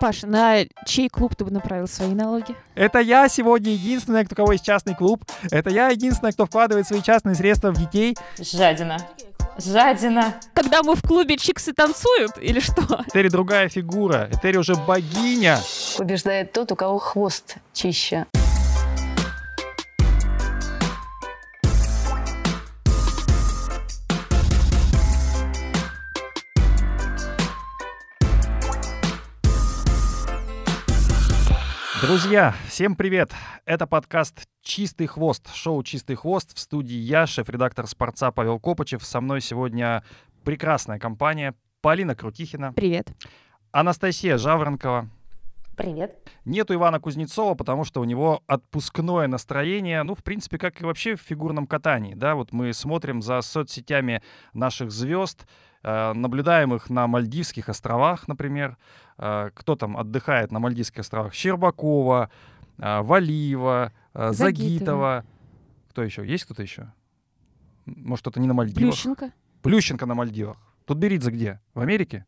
Паш, на чей клуб ты бы направил свои налоги? Это я сегодня единственная, у кого есть частный клуб. Это я единственная, кто вкладывает свои частные средства в детей. Жадина. Жадина. Когда мы в клубе чиксы танцуют или что? Этери другая фигура. Этери уже богиня. Побеждает тот, у кого хвост чище. Друзья, всем привет! Это подкаст «Чистый хвост», шоу «Чистый хвост». В студии я, шеф-редактор «Спорца» Павел Копычев. Со мной сегодня прекрасная компания Полина Крутихина. Привет. Анастасия Жаворонкова. Привет. Нету Ивана Кузнецова, потому что у него отпускное настроение, ну, в принципе, как и вообще в фигурном катании, да, вот мы смотрим за соцсетями наших звезд, э, наблюдаем их на Мальдивских островах, например, э, кто там отдыхает на Мальдивских островах, Щербакова, э, Валиева, Загитова. Загитова, кто еще, есть кто-то еще? Может, кто-то не на Мальдивах? Плющенко. Плющенко на Мальдивах. Тут Беридзе где? В Америке?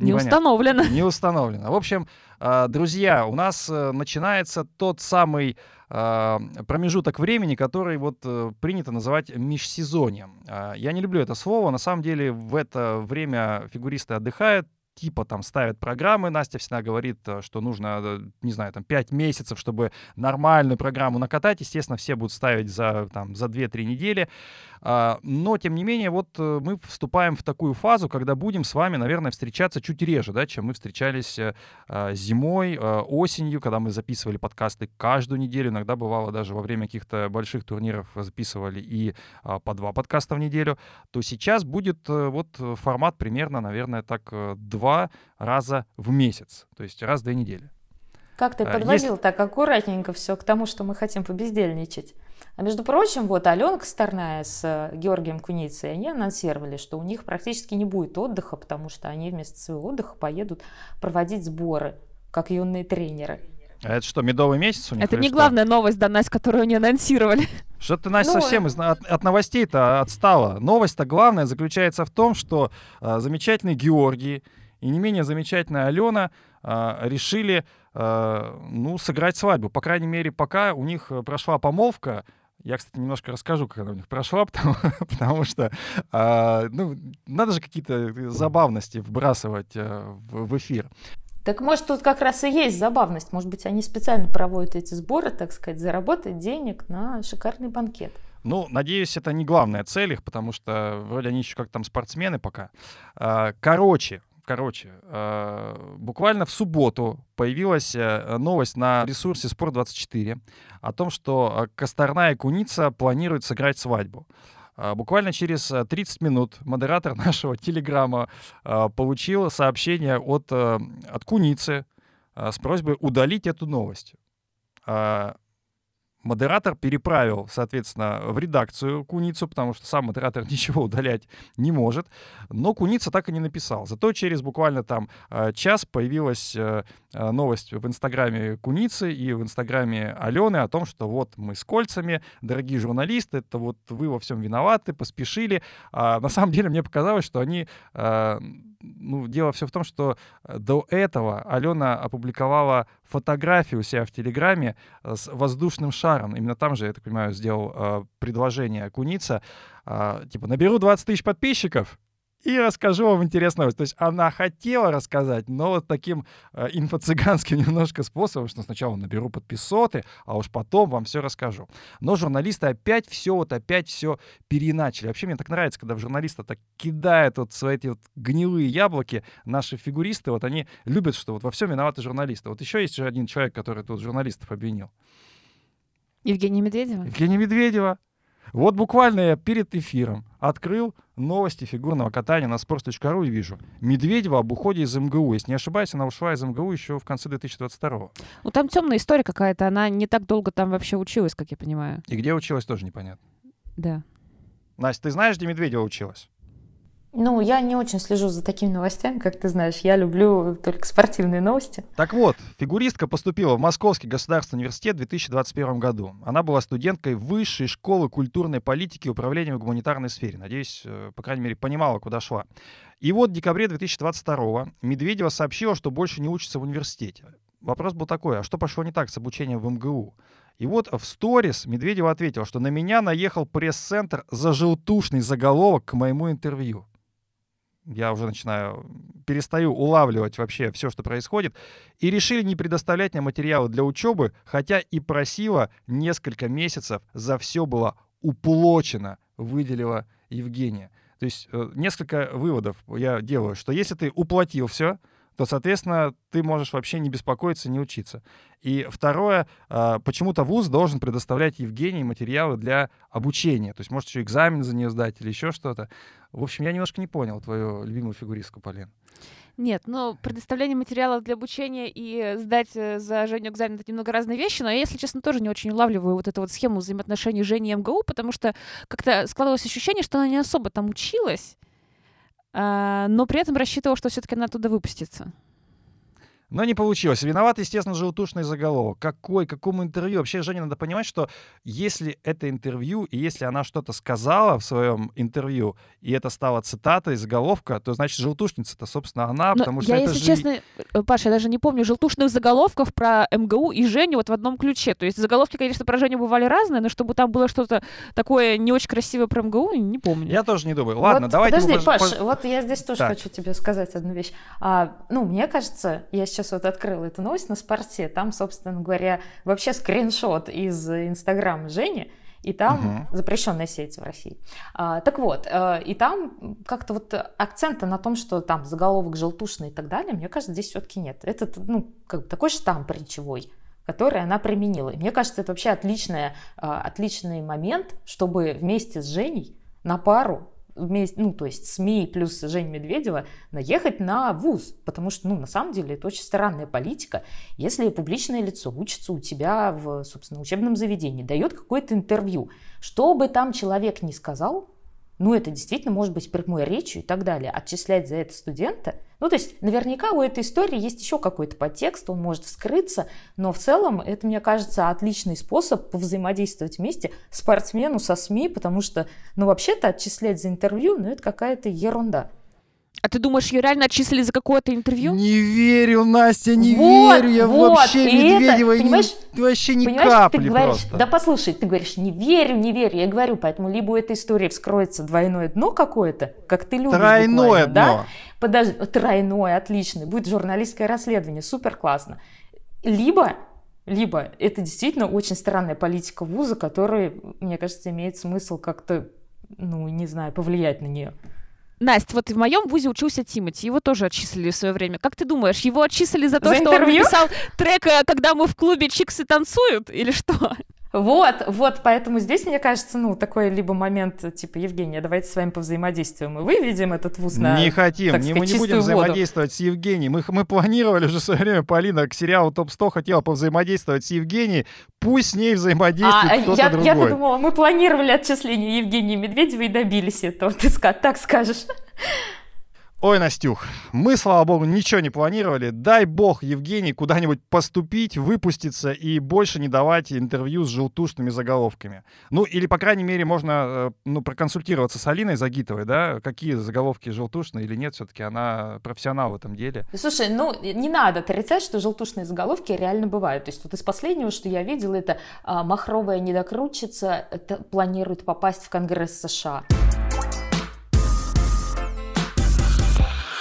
Не Непонятно. установлено. Не установлено. В общем, э, друзья, у нас э, начинается тот самый э, промежуток времени, который вот принято называть межсезоньем. Я не люблю это слово. На самом деле в это время фигуристы отдыхают, типа там ставят программы. Настя всегда говорит, что нужно, не знаю, там 5 месяцев, чтобы нормальную программу накатать. Естественно, все будут ставить за, там, за 2-3 недели. А, Но, тем не менее, вот э, мы вступаем в такую фазу, когда будем с вами, наверное, встречаться чуть реже, да, чем мы встречались э, а, зимой, э, осенью, когда мы записывали подкасты каждую неделю. Иногда бывало даже во время каких-то больших турниров записывали и а, по два подкаста в неделю. То сейчас будет вот формат примерно, наверное, так два раза в месяц. То есть раз в две недели. Как ты подводил так аккуратненько все к тому, что мы хотим побездельничать. А между прочим, вот Аленка Старная с э, Георгием Куницей, они анонсировали, что у них практически не будет отдыха, потому что они вместо своего отдыха поедут проводить сборы, как юные тренеры. А это что, медовый месяц у них? Это не что? главная новость, да, Настя, которую они анонсировали. Что ты, Настя, Ну, совсем из- от, от новостей-то отстала. Новость-то главная заключается в том, что а, замечательный Георгий и не менее замечательная Алена а, решили ну, сыграть свадьбу. По крайней мере, пока у них э, прошла помолвка. Я, кстати, немножко расскажу, как она у них прошла, потому, потому что а, ну, надо же какие-то забавности вбрасывать а, в, в эфир. Так может тут как раз и есть забавность. Может быть, они специально проводят эти сборы, так сказать, заработать денег на шикарный банкет. Ну, надеюсь, это не главная цель их, потому что вроде они еще как там спортсмены пока. А, Короче, короче, а, буквально в субботу появилась э, новость на ресурсе Спорт24 о том, что а, Косторная Куница планируют сыграть свадьбу. Буквально через э, 30 минут модератор нашего телеграмма получил сообщение от, э, от Куницы с просьбой удалить эту новость. Модератор переправил, соответственно, в редакцию Куницу, потому что сам модератор ничего удалять не может. Но Куница так и не написал. Зато через буквально там э, час появилась э, э, новость в инстаграме Куницы и в инстаграме Алены о том, что вот мы с кольцами, дорогие журналисты, это вот вы во всем виноваты, поспешили. А на самом деле мне показалось, что они... ну, дело все в том, что до этого Алена опубликовала фотографию у себя в Телеграме э, с воздушным шаром. Именно там же, я так понимаю, сделал э, предложение Куница. э, типа, наберу 20 тысяч подписчиков и расскажу вам интересную новость. То есть она хотела рассказать, но вот таким э, инфо-цыганским немножко способом, что сначала наберу подписоты, а уж потом вам все расскажу. Но журналисты опять все, вот опять все переначали. Вообще мне так нравится, когда в журналиста так кидают вот свои эти вот гнилые яблоки. Наши фигуристы, вот они любят, что вот во всем виноваты журналисты. Вот еще есть же один человек, который тут журналистов обвинил. Евгения Медведева. Евгения Медведева. Вот буквально я перед эфиром открыл новости фигурного катания на sports.ru и вижу. Медведева об уходе из МГУ. Если не ошибаюсь, она ушла из МГУ еще в конце 2022 Ну, там темная история какая-то. Она не так долго там вообще училась, как я понимаю. И где училась, тоже непонятно. Да. Настя, ты знаешь, где Медведева училась? Ну, я не очень слежу за такими новостями, как ты знаешь. Я люблю только спортивные новости. Так вот, фигуристка поступила в Московский государственный университет в 2021 году. Она была студенткой Высшей школы культурной политики и управления в гуманитарной сфере. Надеюсь, э, по крайней мере, понимала, куда шла. И вот в декабре 2022 Медведева сообщила, что больше не учится в университете. Вопрос был такой, а что пошло не так с обучением в МГУ? И вот в сторис Медведева ответил, что на меня наехал пресс-центр за желтушный заголовок к моему интервью я уже начинаю, перестаю улавливать вообще все, что происходит, и решили не предоставлять мне материалы для учебы, хотя и просила несколько месяцев, за все было уплочено, выделила Евгения. То есть э, несколько выводов я делаю, что если ты уплатил все, то, соответственно, ты можешь вообще не беспокоиться, не учиться. И второе, а, почему-то вуз должен предоставлять Евгении материалы для обучения. То есть, может, еще экзамен за нее сдать или еще что-то. В общем, я немножко не понял твою любимую фигуристку, Полин. Нет, но предоставление материалов для обучения и сдать э, за Женю экзамен — это немного разные вещи, но я, если честно, тоже не очень улавливаю вот эту вот схему взаимоотношений Жени и МГУ, потому что как-то складывалось ощущение, что она не особо там училась, но при этом рассчитывал, что все-таки она оттуда выпустится. Но не получилось. Виноват, естественно, желтушный заголовок. Какой, какому интервью? Вообще, Жене надо понимать, что если это интервью, и если она что-то сказала в своем интервью, и это стало цитатой, заголовка, то значит желтушница-то, собственно, она, Но потому что я, это если же... честно, э, Паша, я даже не помню желтушных заголовков про МГУ и Женю вот в одном ключе. То есть заголовки, конечно, про Женю бывали разные, но чтобы там было что-то такое не очень красивое про МГУ, не помню. Я тоже не думаю. Ладно, вот, давайте... Подожди, мы... Паш, вот я здесь тоже так. хочу тебе сказать одну вещь. А, ну, мне кажется, я сейчас сейчас вот открыла эту новость на спорте, там, собственно говоря, вообще скриншот из Инстаграма Жени, и там угу. запрещенная сеть в России. А, так вот, э, и там как-то вот акцента на том, что там заголовок желтушный и так далее, мне кажется, здесь все-таки нет. Это ну, как бы такой штамп речевой который она применила. И мне кажется, это вообще отличная, отличный момент, чтобы вместе с Женей на пару вместе, ну, то есть СМИ плюс Жень Медведева наехать на ВУЗ, потому что, ну, на самом деле это очень странная политика. Если публичное лицо учится у тебя в, собственно, учебном заведении, дает какое-то интервью, что бы там человек ни сказал, ну, это действительно может быть прямой речью и так далее. Отчислять за это студента, ну, то есть наверняка у этой истории есть еще какой-то подтекст, он может вскрыться, но в целом это, мне кажется, отличный способ повзаимодействовать вместе спортсмену со СМИ, потому что, ну, вообще-то отчислять за интервью, ну, это какая-то ерунда. А ты думаешь, ее реально отчислили за какое-то интервью? Не верю, Настя, не вот, верю. Я вот, вообще Медведева это, понимаешь, не, вообще ни капли ты говоришь, просто. Да послушай, ты говоришь, не верю, не верю. Я говорю, поэтому либо у этой истории вскроется двойное дно какое-то, как ты любишь Тройное дно. Да? Подожди, тройное, отлично. Будет журналистское расследование, супер классно. Либо либо это действительно очень странная политика вуза, которая, мне кажется, имеет смысл как-то, ну, не знаю, повлиять на нее. Настя, вот в моем вузе учился Тимати, его тоже отчислили в свое время. Как ты думаешь, его отчислили за то, за что интервью? он написал трек, э, когда мы в клубе чиксы танцуют, или что? Вот, вот, поэтому здесь, мне кажется, ну, такой либо момент, типа, Евгения, давайте с вами повзаимодействуем, и выведем этот вуз на, Не хотим, так сказать, мы не будем воду. взаимодействовать с Евгением. Мы, мы планировали уже в свое время, Полина, к сериалу ТОП-100 хотела повзаимодействовать с Евгенией, пусть с ней взаимодействует а, кто-то я, другой. Я-то думала, мы планировали отчисление Евгении Медведевой и добились этого, ты так скажешь. Ой, Настюх, мы, слава богу, ничего не планировали. Дай бог Евгений куда-нибудь поступить, выпуститься и больше не давать интервью с желтушными заголовками. Ну, или, по крайней мере, можно э, ну, проконсультироваться с Алиной Загитовой, да, какие заголовки желтушные или нет, все-таки она профессионал в этом деле. Слушай, ну, не надо отрицать, что желтушные заголовки реально бывают. То есть вот из последнего, что я видела, это а, «Махровая недокрутчица планирует попасть в Конгресс США».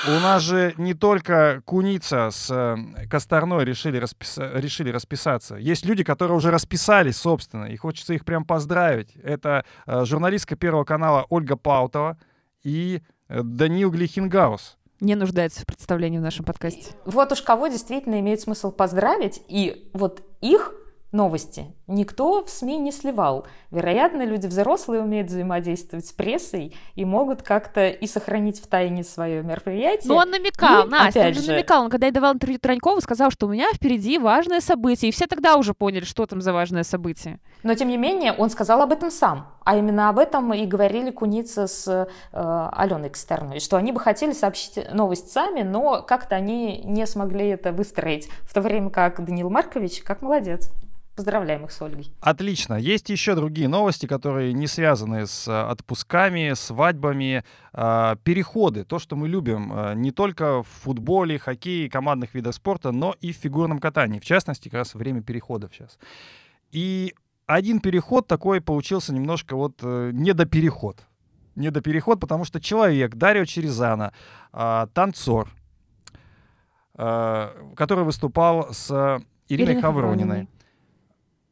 У нас же не только Куница с э, Косторной решили, расписа... решили расписаться. Есть люди, которые уже расписались, собственно, и хочется их прям поздравить. Это э, журналистка Первого канала Ольга Паутова и э, Даниил Глихенгаус. Не нуждается в представлении в нашем подкасте. Вот уж кого действительно имеет смысл поздравить, и вот их новости никто в СМИ не сливал. Вероятно, люди взрослые умеют взаимодействовать с прессой и могут как-то и сохранить в тайне свое мероприятие. Ну, он намекал, и, Настя, опять он же... намекал. Он, когда я давал интервью Тронькову, сказал, что у меня впереди важное событие. И все тогда уже поняли, что там за важное событие. Но, тем не менее, он сказал об этом сам. А именно об этом и говорили Куница с э, Аленой Косторной, что они бы хотели сообщить новость сами, но как-то они не смогли это выстроить, в то время как Данил Маркович, как молодец. Поздравляем их с Ольгой. Отлично. Есть еще другие новости, которые не связаны с э, отпусками, свадьбами, э, переходы. То, что мы любим э, не только в футболе, хоккее, командных видах спорта, но и в фигурном катании. В частности, как раз время переходов сейчас. И один переход такой получился немножко вот э, недопереход. Недопереход, потому что человек, Дарио Черезана, танцор, который выступал с Ириной Хаврониной.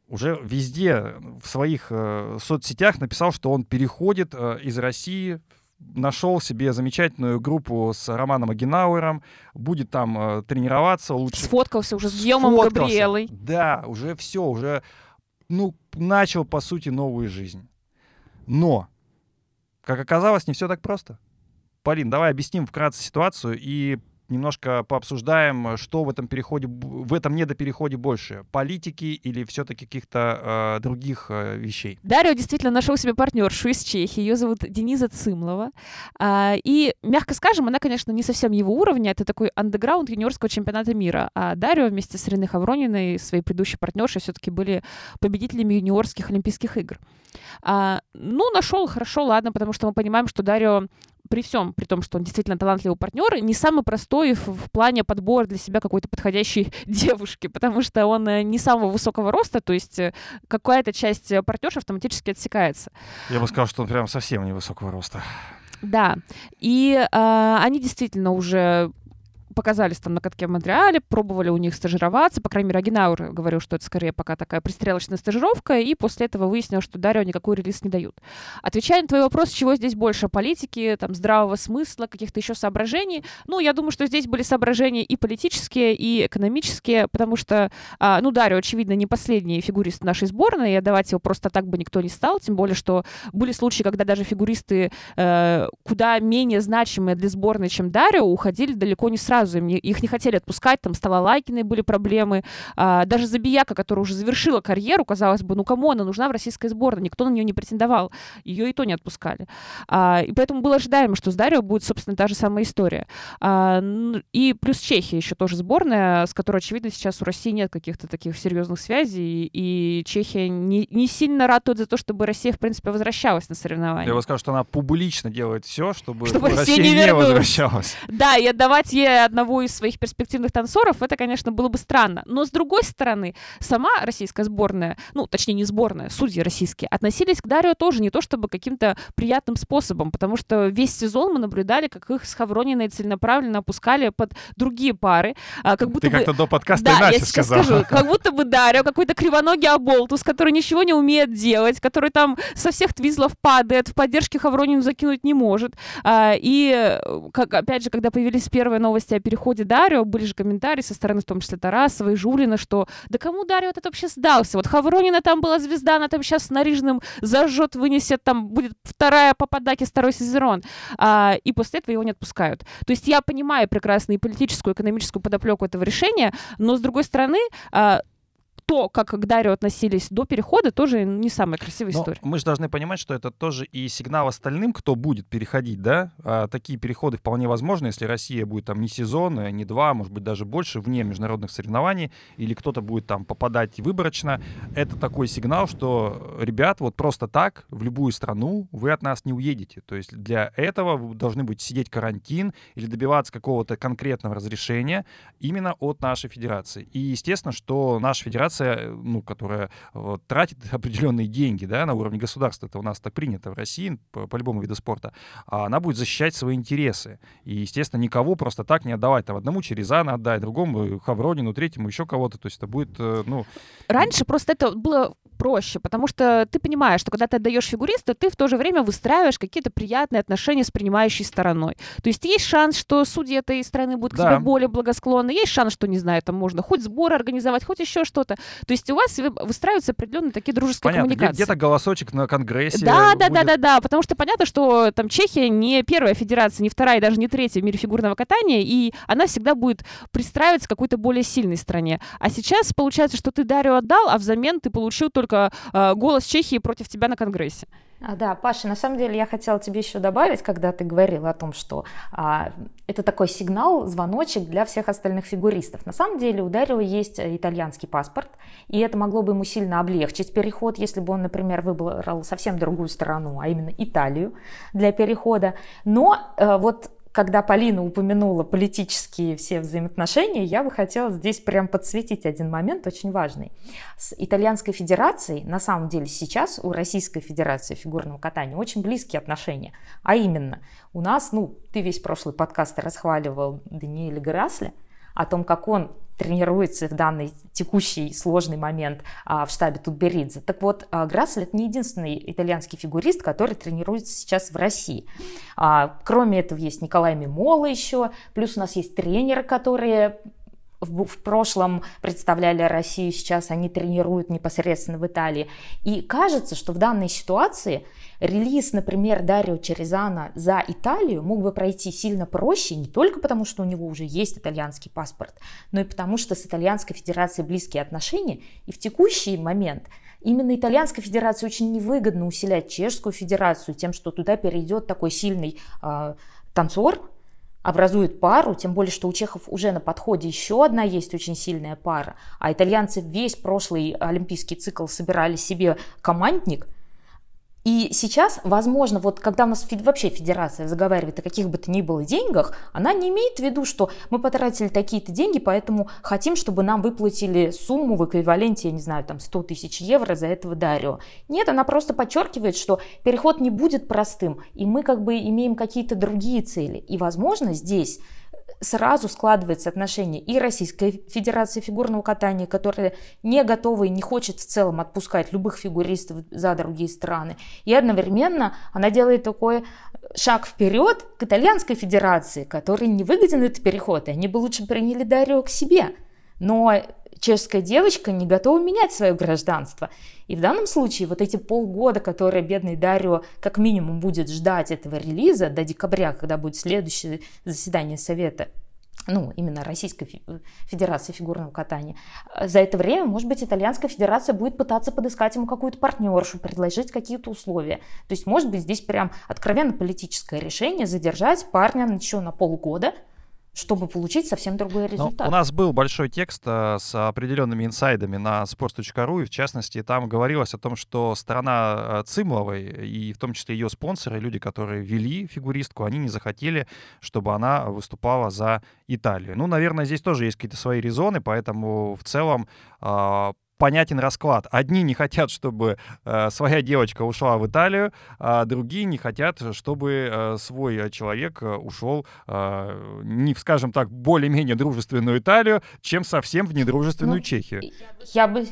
Уже везде в своих э, соцсетях написал, что он переходит э, из России, нашел себе замечательную группу с Романом Агенауэром, будет там э, тренироваться, лучше Сфоткался уже с Сфоткался. Габриэлой. Да, уже все, уже, ну, начал, по сути, новую жизнь. Но, как оказалось, не все так просто. Полин, давай объясним вкратце ситуацию и немножко пообсуждаем, что в этом переходе, в этом недопереходе больше, политики или все-таки каких-то э, других э, вещей. Дарио действительно нашел себе партнершу из Чехии. Ее зовут Дениза Цымлова. А, И, мягко скажем, она, конечно, не совсем его уровня. Это такой андеграунд юниорского чемпионата мира. А Дарио вместе с Ириной Хаврониной, своей предыдущей партнершей, все-таки были победителями юниорских Олимпийских игр. А, Ну, нашел, хорошо, ладно, потому что мы понимаем, что Дарио при всем, при том, что он действительно талантливый партнер, не самый простой в, плане подбора для себя какой-то подходящей девушки, потому что он э, не самого высокого роста, то есть э, какая-то часть э, партнерши автоматически отсекается. Я бы сказал, что он прям совсем невысокого роста. Да, и а, они действительно уже показались там на катке в Монреале, пробовали у них стажироваться, по крайней мере, Агенауэр говорил, что это скорее пока такая пристрелочная стажировка, и после этого выяснил, что Дарио никакой релиз не дают. Отвечая на твой вопрос, чего здесь больше, политики, там, здравого смысла, каких-то еще соображений, ну, я думаю, что здесь были соображения и политические, и экономические, потому что, а, ну, Дарио, очевидно, не последний фигурист нашей сборной, и отдавать его просто так бы никто не стал, тем более, что были случаи, когда даже фигуристы э, куда менее значимые для сборной, чем Дарио, уходили далеко не сразу. Им не- их не хотели отпускать, там с Талалайкиной были проблемы. А, даже Забияка, которая уже завершила карьеру, казалось бы, ну кому она нужна в российской сборной? Никто на нее не претендовал. Ее и то не отпускали. А, и поэтому было ожидаемо, что с Дарио будет, собственно, та же самая история. А, и плюс Чехия еще тоже сборная, с которой, очевидно, сейчас у России нет каких-то таких серьезных связей, и Чехия не, не сильно ратует за то, чтобы Россия, в принципе, возвращалась на соревнования. Я бы сказал, что она публично делает все, чтобы, Чтобы Россия Россия не не возвращалась. Да, и отдавать ей одного из своих перспективных танцоров, это, конечно, было бы странно. Но, с другой стороны, сама российская сборная, ну, точнее, не сборная, судьи российские, относились к Дарио тоже не то чтобы каким-то приятным способом, потому что весь сезон мы наблюдали, как их с Хаврониной целенаправленно опускали под другие пары, а, как будто Ты бы... как-то до подкаста Да, я иначе сейчас сказал. скажу. Как будто бы Дарио какой-то кривоногий оболтус, который ничего не умеет делать, который там со всех твизлов падает, в поддержке Хавронину закинуть не может. А, И, э, как, опять же, когда появились первые новости о переходе Дарио, были же комментарии со стороны, в том числе Тарасова и Жулина, что да кому Дарио этот вообще сдался? Вот Хавронина там была звезда, она там сейчас с Нарижным зажжет, вынесет, там будет вторая Пападаки, второй Сезерон. А, и после этого его не отпускают. То есть я понимаю прекрасно и политическую, и экономическую подоплеку этого решения, но с другой стороны, а, то, как к Дарио относились до перехода, тоже не самая красивая Но история. мы же должны понимать, что это тоже и сигнал остальным, кто будет переходить, да? А, такие переходы вполне возможны, если Россия будет там не сезон, э, не два, может быть, даже больше вне международных соревнований, или кто-то будет там попадать выборочно. Это такой сигнал, что, ребят, вот просто так в любую страну вы от нас не уедете. То есть для этого вы должны быть сидеть карантин или добиваться какого-то конкретного разрешения именно от нашей федерации. И естественно, что наша федерация, э, ну, которая вот, тратит определенные деньги да, на уровне государства, это у нас так принято в России по, по любому виду спорта, а она будет защищать свои интересы. И, естественно, никого просто так не отдавать. Там одному Черезана отдать, другому Хавронину, третьему еще кого-то. То есть это будет, э, ну, Раньше просто это было проще, потому что ты понимаешь, что когда ты отдаешь фигуриста, ты в то же время выстраиваешь какие-то приятные отношения с принимающей стороной. То есть есть шанс, что судьи этой страны будут к Да. тебе более благосклонны, есть шанс, что, не знаю, там можно хоть сбор организовать, хоть еще что-то. То есть у вас вы- выстраиваются определенные такие дружеские понятно, коммуникации. где-то голосочек на конгрессе. Да, да, да, да, да, потому что понятно, что там Чехия не первая федерация, не вторая, даже не третья в мире фигурного катания, и она всегда будет пристраиваться к какой-то более сильной стране. А сейчас получается, что ты Дарью отдал, а взамен ты получил только э, голос Чехии против тебя на Конгрессе. А, да, Паша, на самом деле я хотела тебе еще добавить, когда ты говорила о том, что а, это такой сигнал, звоночек для всех остальных фигуристов. На самом деле у Дарио есть э, итальянский паспорт, и это могло бы ему сильно облегчить переход, если бы он, например, выбрал совсем другую страну, а именно Италию для перехода. Но а, вот когда Полина упомянула политические все взаимоотношения, я бы хотела здесь прям подсветить один момент очень важный. С Итальянской Федерацией, на самом деле сейчас у Российской Федерации фигурного катания очень близкие отношения. А именно, у нас, ну, ты весь прошлый подкаст расхваливал Даниэля Грасли, о том, как он тренируется в данный текущий сложный момент а, в штабе Тутберидзе. Так вот, а, Грассель это не единственный итальянский фигурист, который тренируется сейчас в России. А, кроме этого есть Николай Мимола еще, плюс у нас есть тренеры, которые в, в прошлом представляли Россию, сейчас они тренируют непосредственно в Италии. И кажется, что в данной ситуации релиз, например, Дарио Черезана за Италию мог бы пройти сильно проще, не только потому, что у него уже есть итальянский паспорт, но и потому, что с Итальянской Федерацией близкие отношения, и в текущий момент Именно Итальянской Федерации очень невыгодно усилять Чешскую Федерацию тем, что туда перейдет такой сильный э, танцор, образует пару, тем более, что у чехов уже на подходе еще одна есть очень сильная пара, а итальянцы весь прошлый олимпийский цикл собирали себе командник – и сейчас, возможно, вот когда у нас вообще федерация заговаривает о каких бы то ни было деньгах, она не имеет в виду, что мы потратили такие-то деньги, поэтому хотим, чтобы нам выплатили сумму в эквиваленте, я не знаю, там 100 тысяч евро за этого Дарио. Нет, она просто подчеркивает, что переход не будет простым, и мы как бы имеем какие-то другие цели. И, возможно, здесь сразу складывается отношение и Российской Федерации фигурного катания, которая не готова и не хочет в целом отпускать любых фигуристов за другие страны, и одновременно она делает такой шаг вперед к Итальянской Федерации, которой не выгоден этот переход, и они бы лучше приняли Дарио к себе. Но чешская девочка не готова менять свое гражданство. И в данном случае вот эти полгода, которые бедный Дарио как минимум будет ждать этого релиза до декабря, когда будет следующее заседание Совета, ну, именно Российской Федерации фигурного катания. За это время, может быть, Итальянская Федерация будет пытаться подыскать ему какую-то партнершу, предложить какие-то условия. То есть, может быть, здесь прям откровенно политическое решение задержать парня еще на полгода, чтобы получить совсем другой ну, результат. Но у нас был большой текст э, с определенными инсайдами на sports.ru, и в частности там говорилось о том, что страна э, Цимловой, и в том числе ее спонсоры, люди, которые вели фигуристку, они не захотели, чтобы она выступала за Италию. Ну, наверное, здесь тоже есть какие-то свои резоны, поэтому в целом э, понятен расклад. Одни не хотят, чтобы э, своя девочка ушла в Италию, а другие не хотят, чтобы э, свой человек э, ушел э, не в, скажем так, более-менее дружественную Италию, чем совсем в недружественную ну, Чехию. Я бы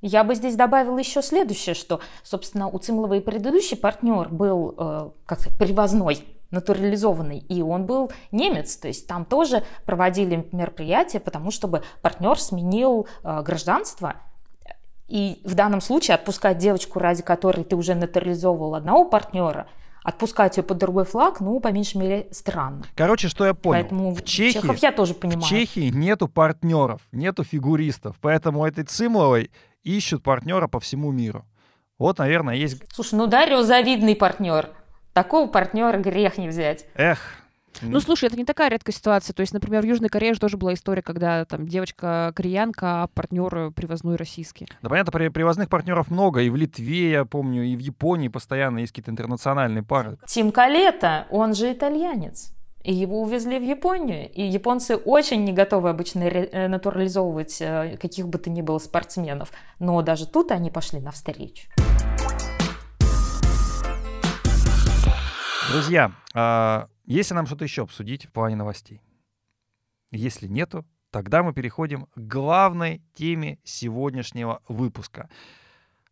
я бы здесь добавила еще следующее, что, собственно, у Цимлова и предыдущий партнер был, э, как привозной натурализованный, и он был немец, то есть там тоже проводили мероприятия, потому чтобы партнер сменил э, гражданство, и в данном случае отпускать девочку, ради которой ты уже натурализовывал одного партнера, отпускать ее под другой флаг, ну, по меньшей мере, странно. Короче, что я понял. Поэтому в Чехии, Чехов я тоже понимаю. В Чехии нету партнеров, нету фигуристов, поэтому этой Цимловой ищут партнера по всему миру. Вот, наверное, есть... Слушай, ну Дарио завидный партнер. Такого партнера грех не взять. Эх, ну, слушай, это не такая редкая ситуация. То есть, например, в Южной Корее же тоже была история, когда там девочка кореянка, а партнер привозной российский. Да, понятно, при, привозных партнеров много. И в Литве, я помню, и в Японии постоянно есть какие-то интернациональные пары. Тим Калета, он же итальянец. И его увезли в Японию. И японцы очень не готовы обычно э, натурализовывать э, каких бы то ни было спортсменов. Но даже тут они пошли навстречу. Друзья, а, если нам что-то еще обсудить в плане новостей? Если нету, тогда мы переходим к главной теме сегодняшнего выпуска.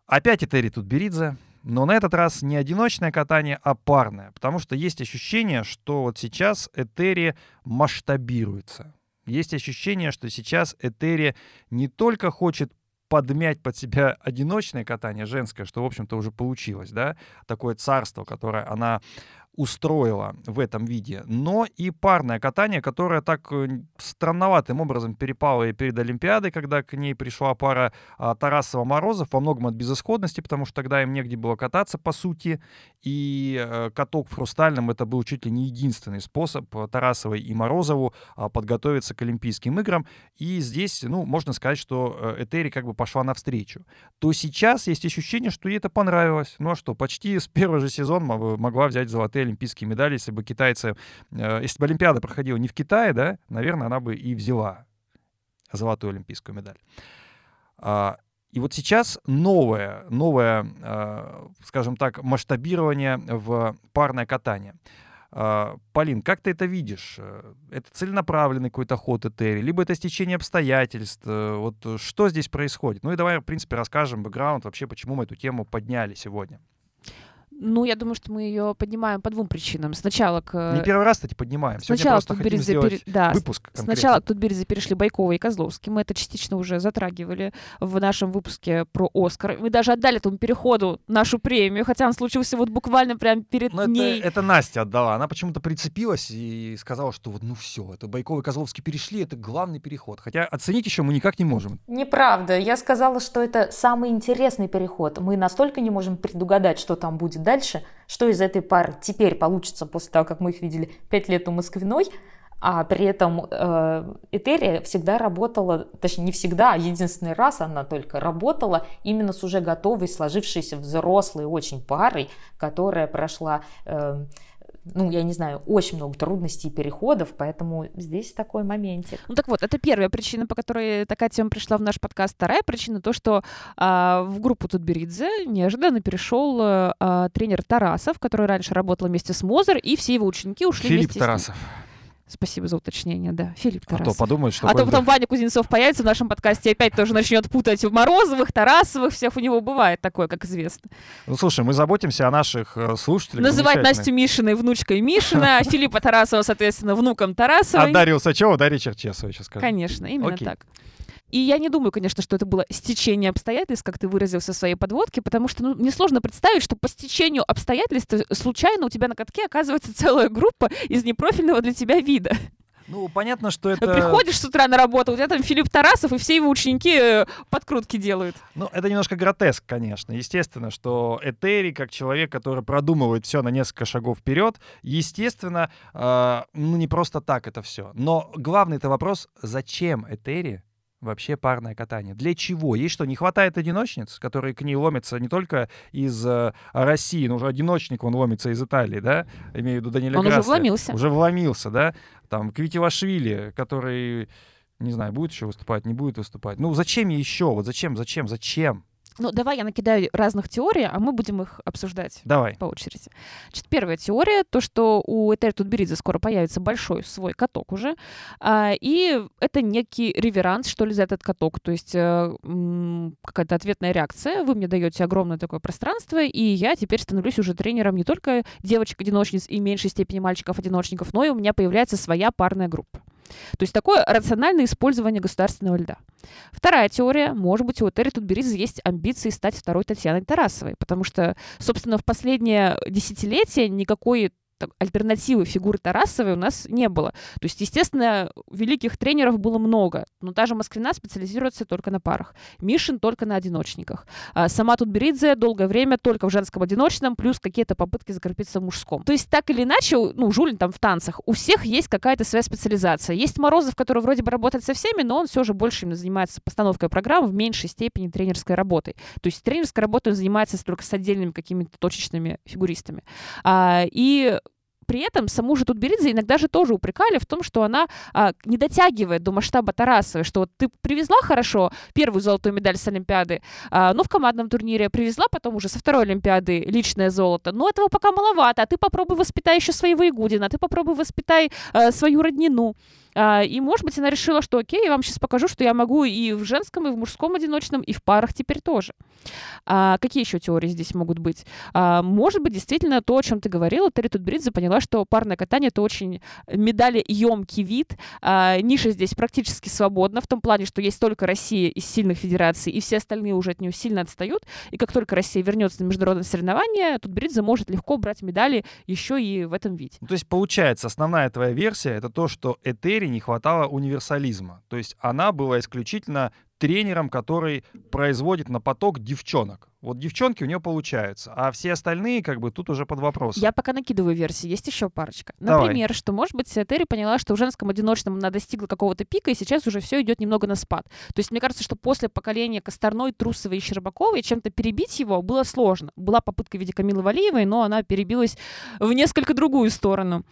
Опять Этери Тутберидзе, но на этот раз не одиночное катание, а парное, потому что есть ощущение, что вот сейчас Этери масштабируется. Есть ощущение, что сейчас Этери не только хочет подмять под себя одиночное катание женское, что, в общем-то, уже получилось, да, такое царство, которое она устроила в этом виде, но и парное катание, которое так э, странноватым образом перепало и перед Олимпиадой, когда к ней пришла пара а, Тарасова-Морозов, во многом от безысходности, потому что тогда им негде было кататься, по сути, и э, каток в Хрустальном это был чуть ли не единственный способ Тарасовой и Морозову а, подготовиться к Олимпийским играм, и здесь, ну, можно сказать, что э, Этери как бы пошла навстречу. То сейчас есть ощущение, что ей это понравилось. Ну а что, почти с первого же сезона могла взять золотые олимпийские медали, если бы китайцы, э, если бы Олимпиада проходила не в Китае, да, наверное, она бы и взяла золотую олимпийскую медаль. А, и вот сейчас новое, новое, а, скажем так, масштабирование в парное катание. А, Полин, как ты это видишь? Э, это целенаправленный какой-то ход Этери, либо это стечение обстоятельств? Э, вот что здесь происходит? Ну и давай, в принципе, расскажем бэкграунд вообще, почему мы эту тему подняли сегодня. Ну, я думаю, что мы ее поднимаем по двум причинам. Сначала к... Не первый раз, кстати, поднимаем. Сначала просто хотим сделать пере... да. выпуск конкретно. Сначала к Тутберидзе перешли Байкова и Козловский. Мы это частично уже затрагивали в нашем выпуске про Оскар. Мы даже отдали этому переходу нашу премию, хотя он случился вот буквально прямо перед Но ней. Это, это Настя отдала. Она почему-то прицепилась и сказала, что вот ну все, это Байкова и Козловский перешли, это главный переход. Хотя оценить еще мы никак не можем. Неправда. Я сказала, что это самый интересный переход. Мы настолько не можем предугадать, что там будет дальше, что из этой пары теперь получится после того, как мы их видели пять лет у Москвиной, а при этом э, Этерия всегда работала, точнее не всегда, а единственный раз она только работала именно с уже готовой, сложившейся взрослой очень парой, которая прошла э, ну, я не знаю, очень много трудностей и переходов, поэтому здесь такой моментик. Ну так вот, это первая причина, по которой такая тема пришла в наш подкаст. Вторая причина то, что а, в группу Тутберидзе неожиданно перешел а, тренер Тарасов, который раньше работал вместе с Мозер, и все его ученики ушли Филипп вместе Тарасов. с ним. Спасибо за уточнение, да. Филипп А Тарасов. то подумают, что... А то потом Ваня Кузнецов появится в нашем подкасте и опять тоже начнет путать Морозовых, Тарасовых, всех у него бывает такое, как известно. Ну, слушай, мы заботимся о наших э, слушателях. Называть. Настю Мишиной внучкой Мишина, а Филиппа Тарасова, соответственно, внуком Тарасовой. А Дарью Усачеву, Дарья Черчесова, сейчас скажу. Конечно, именно так. И я не думаю, конечно, что это было стечение обстоятельств, как ты выразился в своей подводке, потому что ну, мне сложно представить, что по стечению обстоятельств э, случайно у тебя на катке оказывается целая группа из непрофильного для тебя вида. Ну, понятно, что это... Приходишь с утра на работу, у тебя там Филипп Тарасов, и все его ученики э, подкрутки делают. Ну, это немножко гротеск, конечно. Естественно, что Этери, как человек, который продумывает все на несколько шагов вперед, естественно, э, ну, не просто так это все. Но главный это вопрос, зачем Этери вообще парное катание? Для чего? Есть что, не хватает одиночниц, которые к ней ломятся не только из э, России, но уже одиночник, он ломится из Италии, да? Имею в виду Даниэля Он уже Грасси. вломился. Уже вломился, да? Там Квитилашвили, который, не знаю, будет еще выступать, не будет выступать. Ну, зачем еще? Вот зачем, зачем, зачем? Ну, давай я накидаю разных теорий, а мы будем их обсуждать Давай. по очереди. Значит, первая теория, то, что у Этери Тутберидзе скоро появится большой свой каток уже, а, и это некий реверанс, что ли, за этот каток, то есть м, какая-то ответная реакция, вы мне даете огромное такое пространство, и я теперь становлюсь уже тренером не только девочек-одиночниц и меньшей степени мальчиков-одиночников, но и у меня появляется своя парная группа. То есть такое рациональное использование государственного льда. Вторая теория. Может быть, у Этери Тутберидзе есть амбиции стать второй Татьяной Тарасовой, потому что, собственно, в последнее десятилетие никакой альтернативы фигуры Тарасовой у нас не было. То есть, естественно, великих тренеров было много, но та же Москвина специализируется только на парах. Мишин только на одиночниках. А сама Тутберидзе долгое время только в женском одиночном, плюс какие-то попытки закрепиться в мужском. То есть, так или иначе, ну, Жулин там в танцах, у всех есть какая-то своя специализация. Есть Морозов, который вроде бы работает со всеми, но он все же больше именно занимается постановкой программ в меньшей степени тренерской работой. То есть тренерской работой он занимается только с отдельными какими-то точечными фигуристами. А, и при этом саму же Тутберидзе иногда же тоже упрекали в том, что она а, не дотягивает до масштаба Тарасовой, что вот ты привезла хорошо первую золотую медаль с Олимпиады, а, ну, в командном турнире привезла потом уже со второй Олимпиады личное золото, но этого пока маловато, а ты попробуй воспитай еще своего Игудина, ты попробуй воспитай а, свою роднину. А, и, может быть, она решила, что окей, я вам сейчас покажу, что я могу и в женском, и в мужском одиночном, и в парах теперь тоже. А, какие еще теории здесь могут быть? А, может быть, действительно то, о чем ты говорила, Терри Тутберидзе поняла, что парное катание это очень медали емкий вид. А, ниша здесь практически свободна в том плане, что есть только Россия из сильных федераций, и все остальные уже от нее сильно отстают. И как только Россия вернется на международные соревнования, тут Бридзе может легко брать медали еще и в этом виде. Ну, то есть получается, основная твоя версия это то, что Этери не хватало универсализма. То есть она была исключительно тренером, который производит на поток девчонок. Вот девчонки у нее получаются, а все остальные как бы тут уже под вопрос. Я пока накидываю версии, есть еще парочка. Давай. Например, что, может быть, Терри поняла, что в женском одиночном она достигла какого-то пика, и сейчас уже все идет немного на спад. То есть мне кажется, что после поколения Косторной, Трусовой и Щербаковой чем-то перебить его было сложно. Была попытка в виде Камилы Валиевой, но она перебилась в несколько другую сторону.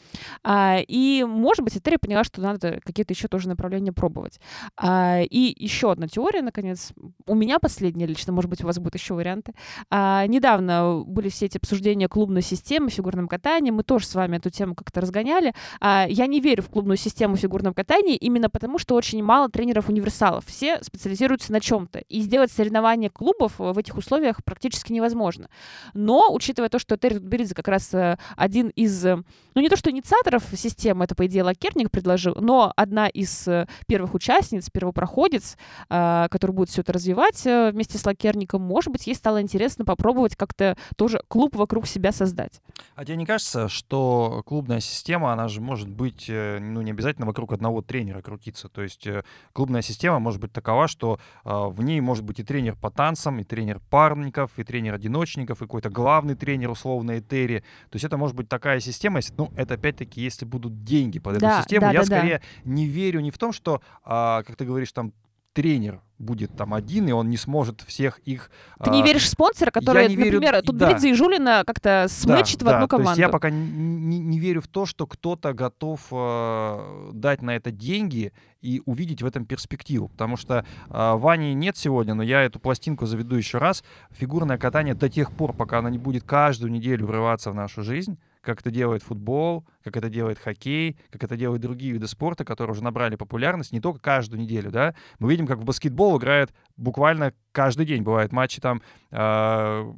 А, и, может быть, Терри поняла, что надо какие-то еще тоже направления пробовать. А, и еще одна теория, наконец, у меня последняя лично, может быть, у вас будет еще варианты. А, недавно были все эти обсуждения клубной системы, фигурном катании, мы тоже с вами эту тему как-то разгоняли. А, я не верю в клубную систему в фигурном катании именно потому, что очень мало тренеров-универсалов. Все специализируются на чем-то. И сделать соревнования клубов в этих условиях практически невозможно. Но, учитывая то, что Терри Беридзе как раз э, один из, э, ну не то что инициаторов системы, это, по идее, Лакерник предложил, но одна из э, первых участниц, первопроходец, который будет все это развивать вместе с Лакерником, может быть, ей стало интересно попробовать как-то тоже клуб вокруг себя создать. А тебе не кажется, что клубная система, она же может быть, ну, не обязательно вокруг одного тренера крутиться. То есть клубная система может быть такова, что в ней может быть и тренер по танцам, и тренер парников, и тренер одиночников, и какой-то главный тренер, условно, Этери. То есть это может быть такая система, если, ну, это опять-таки, если будут деньги под эту Да, систему. да, Я да, да. скорее не верю не в том, что, а, как ты говоришь, там тренер будет там один, и он не сможет всех их... Ты не а, веришь в спонсора, который, верю- например, тут да. Беридзе и Жулина как-то смычит в одну То есть команду? я пока не, не верю в то, что кто-то готов э, дать на это деньги и увидеть в этом перспективу. Потому что э, Вани нет сегодня, но я эту пластинку заведу еще раз. Фигурное катание до тех пор, пока оно не будет каждую неделю врываться в нашу жизнь, как это делает футбол, как это делает хоккей, как это делают другие виды спорта, которые уже набрали популярность не только каждую неделю, да. Мы видим, как в баскетбол играет буквально каждый день. Бывают матчи там, э,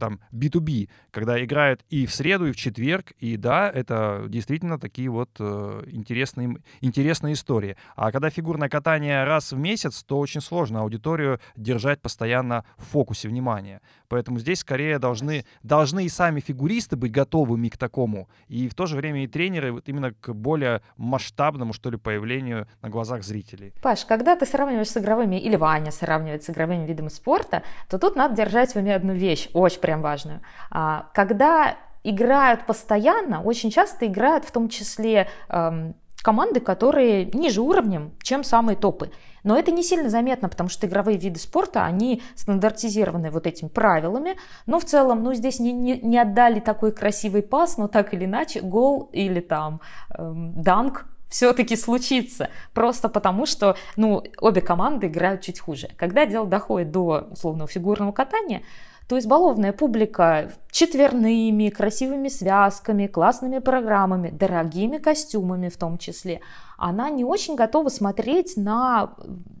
там B2B, когда играют и в среду, и в четверг. И да, это действительно такие вот э, интересные, интересные истории. А когда фигурное катание раз в месяц, то очень сложно аудиторию держать постоянно в фокусе внимания. Поэтому здесь скорее должны, должны и сами фигуристы быть готовыми к такому. И в то же время и тренеры вот именно к более масштабному, что ли, появлению на глазах зрителей. Паш, когда ты сравниваешь с игровыми, или Ваня сравнивает с игровыми видами спорта, то тут надо держать в уме одну вещь, очень прям важную. А, Когда играют постоянно, очень часто играют в том числе эм, команды, которые ниже уровнем, чем самые топы. Но это не сильно заметно, потому что игровые виды спорта, они стандартизированы вот этими правилами. Но в целом, ну, здесь не, не, не отдали такой красивый пас, но так или иначе, гол или там эм, данк все-таки случится. Просто потому, что ну, обе команды играют чуть хуже. Когда дело доходит до условного фигурного катания, то избалованная публика четверными, красивыми связками, классными программами, дорогими костюмами в том числе, она не очень готова смотреть на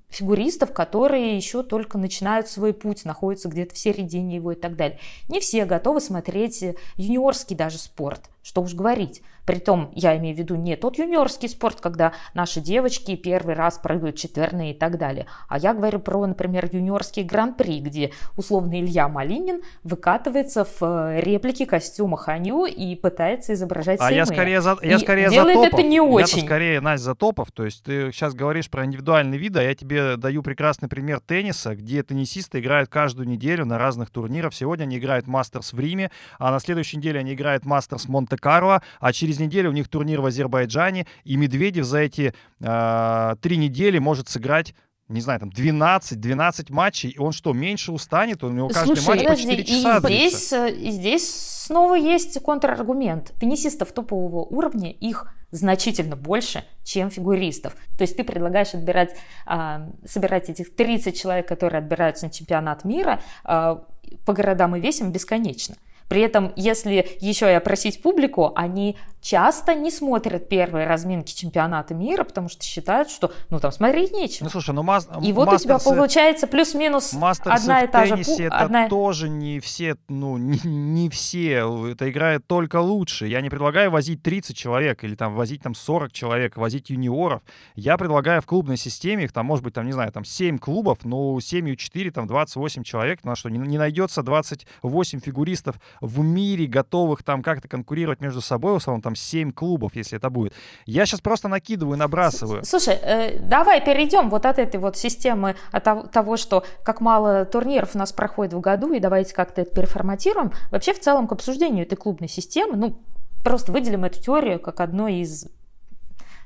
фигуристов, которые еще только начинают свой путь, находятся где-то в середине его и так далее. Не все готовы смотреть юниорский даже спорт, что уж говорить. Притом, я имею в виду не тот юниорский спорт, когда наши девочки первый раз прыгают четверные и так далее. А я говорю про, например, юниорский гран-при, где условно Илья Малинин выкатывается в э, реплике костюма Ханю и пытается изображать А я скорее за, я И скорее за топов. это не очень. скорее, Настя, за топов. То есть ты сейчас говоришь про индивидуальные виды, а я тебе даю прекрасный пример тенниса, где теннисисты играют каждую неделю на разных турнирах. Сегодня они играют Мастерс в Риме, а на следующей неделе они играют Мастерс Монте-Карло, а через неделю у них турнир в Азербайджане, и Медведев за эти э, три недели может сыграть не знаю, там 12-12 матчей, и он что, меньше устанет? У него каждый Слушай, матч по подожди, 4 и часа длится. здесь, э, и здесь снова есть контраргумент. Теннисистов топового уровня, их значительно больше, чем фигуристов. То есть ты предлагаешь отбирать, а, собирать этих 30 человек, которые отбираются на чемпионат мира, а, по городам и весям бесконечно. При этом, если еще и опросить публику, они часто не смотрят первые разминки чемпионата мира, потому что считают, что ну там смотреть нечего. Ну слушай, ну мас... И вот у тебя получается плюс-минус одна и та же... это одна... тоже не все, ну не, не все, это играет только лучше. Я не предлагаю возить 30 человек или там возить там 40 человек, возить юниоров. Я предлагаю в клубной системе, их там может быть там, не знаю, там 7 клубов, но 7 4, там 28 человек, на что не, не найдется 28 фигуристов в мире, готовых там как-то конкурировать между собой, условно, там 7 клубов, если это будет. Я сейчас просто накидываю, набрасываю. Слушай, э, давай перейдем вот от этой вот системы, от того, что как мало турниров у нас проходит в году, и давайте как-то это переформатируем. Вообще, в целом, к обсуждению этой клубной системы, ну, просто выделим эту теорию как одно из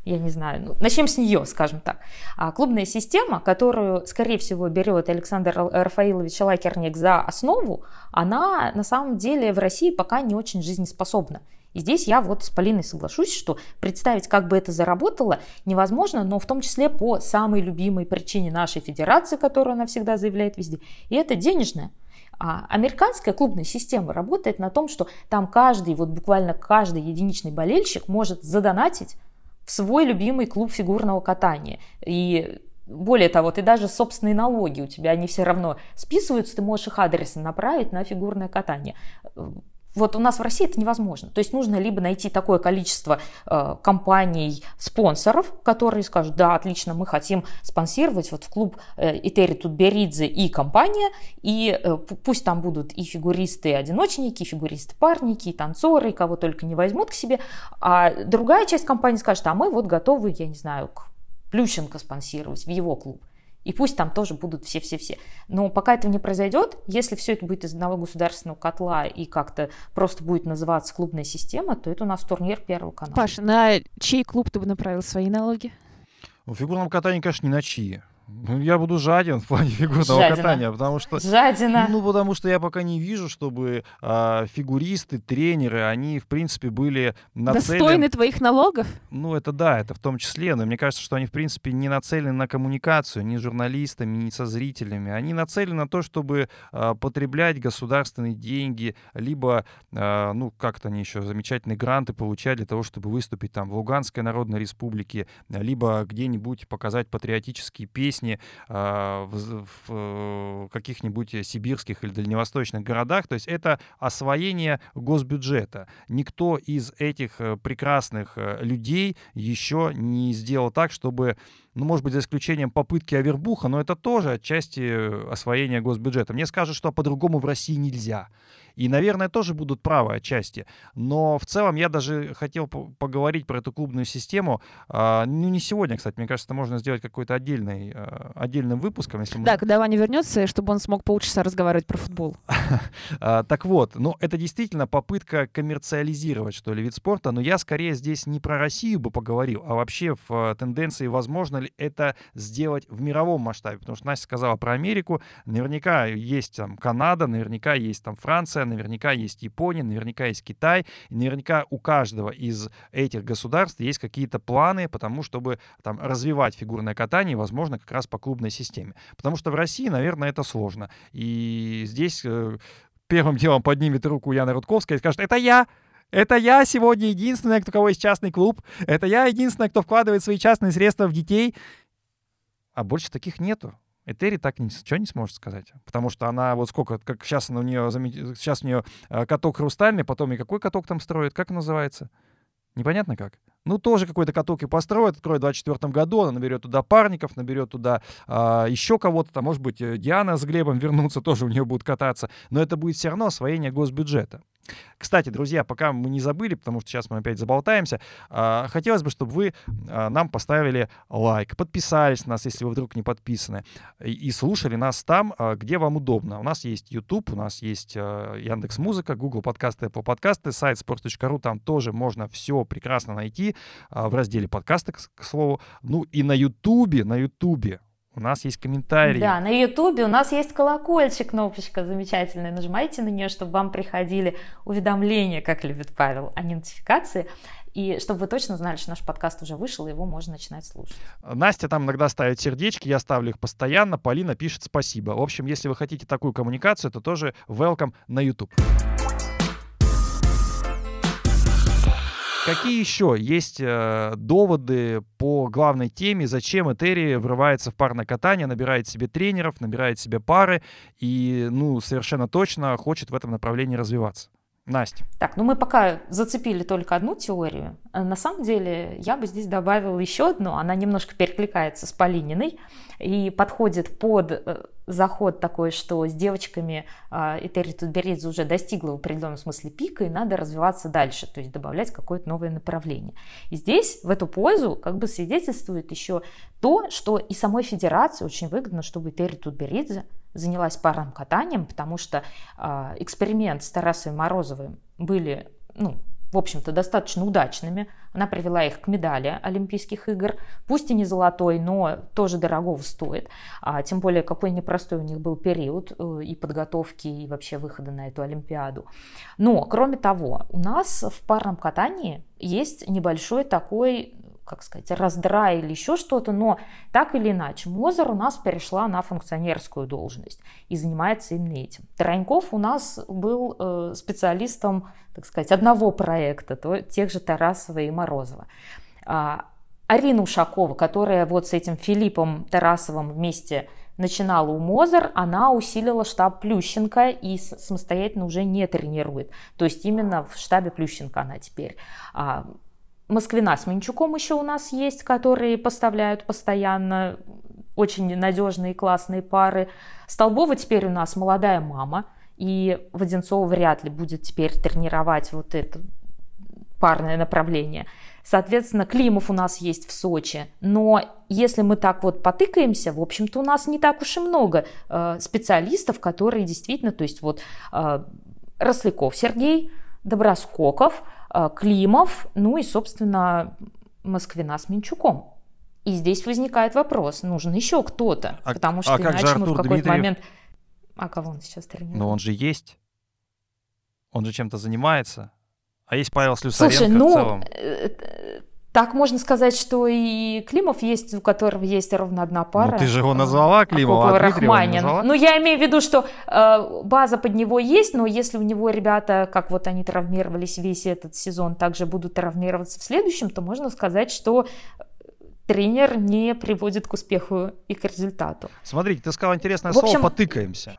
я не знаю, ну, начнем с нее, скажем так. А клубная система, которую, скорее всего, берет Александр Рафаилович Лакерник за основу, она на самом деле в России пока не очень жизнеспособна. И здесь я вот с Полиной соглашусь, что представить, как бы это заработало, невозможно, но в том числе по самой любимой причине нашей федерации, которую она всегда заявляет везде, и это денежная. А американская клубная система работает на том, что там каждый, вот буквально каждый единичный болельщик может задонатить в свой любимый клуб фигурного катания. И более того, ты даже собственные налоги у тебя, они все равно списываются, ты можешь их адресно направить на фигурное катание. Вот у нас в России это невозможно. То есть нужно либо найти такое количество э, компаний, спонсоров, которые скажут, да, отлично, мы хотим спонсировать вот в клуб Этери Тутберидзе и компания, и э, пусть там будут и фигуристы-одиночники, и фигуристы-парники, и танцоры, и кого только не возьмут к себе. А другая часть компании скажет, а мы вот готовы, я не знаю, к Плющенко спонсировать в его клуб. И пусть там тоже будут все-все-все. Но пока этого не произойдет, если все это будет из одного государственного котла и как-то просто будет называться клубная система, то это у нас турнир Первого канала. Паша, на чей клуб ты бы направил свои налоги? В фигурном катании, конечно, не на чьи. Ну, я буду жаден в плане фигурного Жадина. катания, потому что... Жадина. Ну, потому что я пока не вижу, чтобы а, фигуристы, тренеры, они, в принципе, были нацелены... Достойны твоих налогов? Ну, это да, это в том числе, но мне кажется, что они, в принципе, не нацелены на коммуникацию ни с журналистами, ни со зрителями. Они нацелены на то, чтобы а, потреблять государственные деньги, либо, а, ну, как-то они еще замечательные гранты получать для того, чтобы выступить там в Луганской Народной Республике, либо где-нибудь показать патриотические песни, песни а, в, э, каких-нибудь сибирских или дальневосточных городах. То есть это освоение госбюджета. Никто из этих э, прекрасных э, людей еще не сделал так, чтобы ну, может быть, за исключением попытки Авербуха, но это тоже отчасти освоение госбюджета. Мне скажут, что по-другому в России нельзя. И, наверное, тоже будут правы отчасти. Но в целом я даже хотел поговорить про эту клубную систему. А, ну, не сегодня, кстати. Мне кажется, это можно сделать какой-то отдельный, а, отдельным выпуском. Если мы... Да, когда Ваня вернется, чтобы он смог полчаса разговаривать про футбол. А, так вот, ну, это действительно попытка коммерциализировать, что ли, вид спорта. Но я скорее здесь не про Россию бы поговорил, а вообще в тенденции, возможно ли это сделать в мировом масштабе. Потому что Настя сказала про Америку. Наверняка есть там Канада, наверняка есть там Франция, наверняка есть Япония, наверняка есть Китай, и наверняка у каждого из этих государств есть какие-то планы потому чтобы там развивать фигурное катание, возможно, как раз по клубной системе. Потому что в России, наверное, это сложно. И здесь э, первым делом поднимет руку Яна Рудковская и скажет, это я, это я сегодня единственная, у кого есть частный клуб. Это я единственная, кто вкладывает свои частные средства в детей. А больше таких нету. Этери так ничего не сможет сказать. Потому что она вот сколько, как сейчас у нее, сейчас у нее э, каток хрустальный, потом и какой каток там строит, как называется? Непонятно как. Ну, тоже какой-то каток и построит, откроет в 2024 году, она наберет туда парников, наберет туда а, еще кого-то, там, может быть, э, Диана с Глебом вернутся, тоже у нее будут кататься, но это будет все равно освоение госбюджета. Кстати, друзья, пока мы не забыли, потому что сейчас мы опять заболтаемся, а, хотелось бы, чтобы вы а, нам поставили лайк, подписались на нас, если вы вдруг не подписаны, и слушали нас там, а, где вам удобно. У нас есть YouTube, у нас есть Яндекс Музыка, Google подкасты, Apple подкасты, сайт sports.ru, там тоже можно все прекрасно найти в разделе подкасты, к слову. Ну и на YouTube, на YouTube у нас есть комментарии. Да, на Ютубе у нас есть колокольчик, кнопочка замечательная. Нажимайте на нее, чтобы вам приходили уведомления, как любит Павел, а не нотификации. И чтобы вы точно знали, что наш подкаст уже вышел, и его можно начинать слушать. Настя там иногда ставит сердечки, я ставлю их постоянно. Полина пишет спасибо. В общем, если вы хотите такую коммуникацию, то тоже welcome на YouTube. Какие еще есть э, доводы по главной теме, зачем Этери врывается в парное катание, набирает себе тренеров, набирает себе пары и, ну, совершенно точно хочет в этом направлении развиваться? Настя. Так, ну мы пока зацепили только одну теорию. Э, на самом деле я бы здесь добавила еще одну. Она немножко перекликается с Полининой и подходит под э, заход такой, что с девочками Этери Тутберидзе уже достигла в определенном смысле пика, и надо развиваться дальше, то есть добавлять какое-то новое направление. И здесь в эту пользу как бы свидетельствует еще то, что и самой федерации очень выгодно, чтобы Этери Тутберидзе занялась парным катанием, потому что э, эксперимент с Тарасой Морозовым были, ну, в общем-то, достаточно удачными. Она привела их к медали Олимпийских игр. Пусть и не золотой, но тоже дорогого стоит. А, тем более, какой непростой у них был период э, и подготовки, и вообще выхода на эту Олимпиаду. Но, кроме того, у нас в парном катании есть небольшой такой как сказать, раздрай или еще что-то, но так или иначе, Мозер у нас перешла на функционерскую должность и занимается именно этим. Тараньков у нас был э, специалистом, так сказать, одного проекта, то, тех же Тарасова и Морозова. А, Арина Ушакова, которая вот с этим Филиппом Тарасовым вместе начинала у Мозер, она усилила штаб Плющенко и самостоятельно уже не тренирует. То есть именно в штабе Плющенко она теперь. Москвина с Минчуком еще у нас есть, которые поставляют постоянно очень надежные классные пары. Столбова теперь у нас молодая мама, и Воденцова вряд ли будет теперь тренировать вот это парное направление. Соответственно, Климов у нас есть в Сочи, но если мы так вот потыкаемся, в общем-то, у нас не так уж и много э, специалистов, которые действительно, то есть вот э, Росляков Сергей, Доброскоков – Климов, ну и, собственно, Москвина с Минчуком. И здесь возникает вопрос, нужен еще кто-то, а, потому что а иначе мы в какой-то Дмитриев? момент... А кого он сейчас тренирует? Но он же есть. Он же чем-то занимается. А есть Павел Слюсаренко Слушай, в ну, целом. Э, так можно сказать, что и Климов есть, у которого есть ровно одна пара. Ну, ты же его назвала, Климова, а Рахманин. назвала? Ну, я имею в виду, что э, база под него есть, но если у него ребята, как вот они травмировались весь этот сезон, также будут травмироваться в следующем, то можно сказать, что тренер не приводит к успеху и к результату. Смотрите, ты сказал интересное В общем- слово «потыкаемся».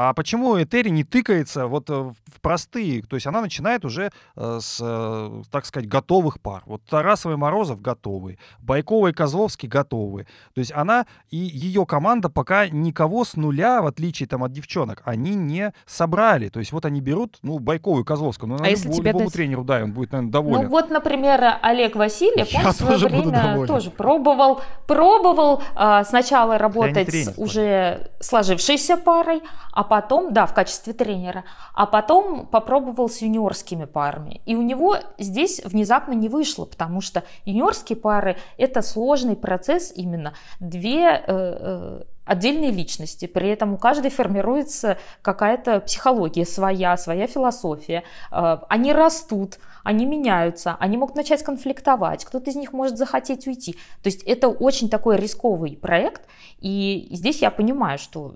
А почему Этери не тыкается вот э, в простые? То есть она начинает уже э, с, э, так сказать, готовых пар. Вот Тарасов и Морозов готовы, Байкова и Козловский готовы. То есть она и ее команда пока никого с нуля, в отличие там от девчонок, они не собрали. То есть вот они берут, ну, Байкову и Козловского. Ну, А если тебе любому дать- тренеру, да, он будет, наверное, доволен. Ну вот, например, Олег Васильев, Я он в свое время тоже пробовал, пробовал а, сначала работать с уже сложившейся парой, а потом, да, в качестве тренера, а потом попробовал с юниорскими парами. И у него здесь внезапно не вышло, потому что юниорские пары это сложный процесс именно. Две э, э, отдельные личности, при этом у каждой формируется какая-то психология своя, своя философия. Э, Они растут, они меняются, они могут начать конфликтовать, кто-то из них может захотеть уйти. То есть это очень такой рисковый проект, и здесь я понимаю, что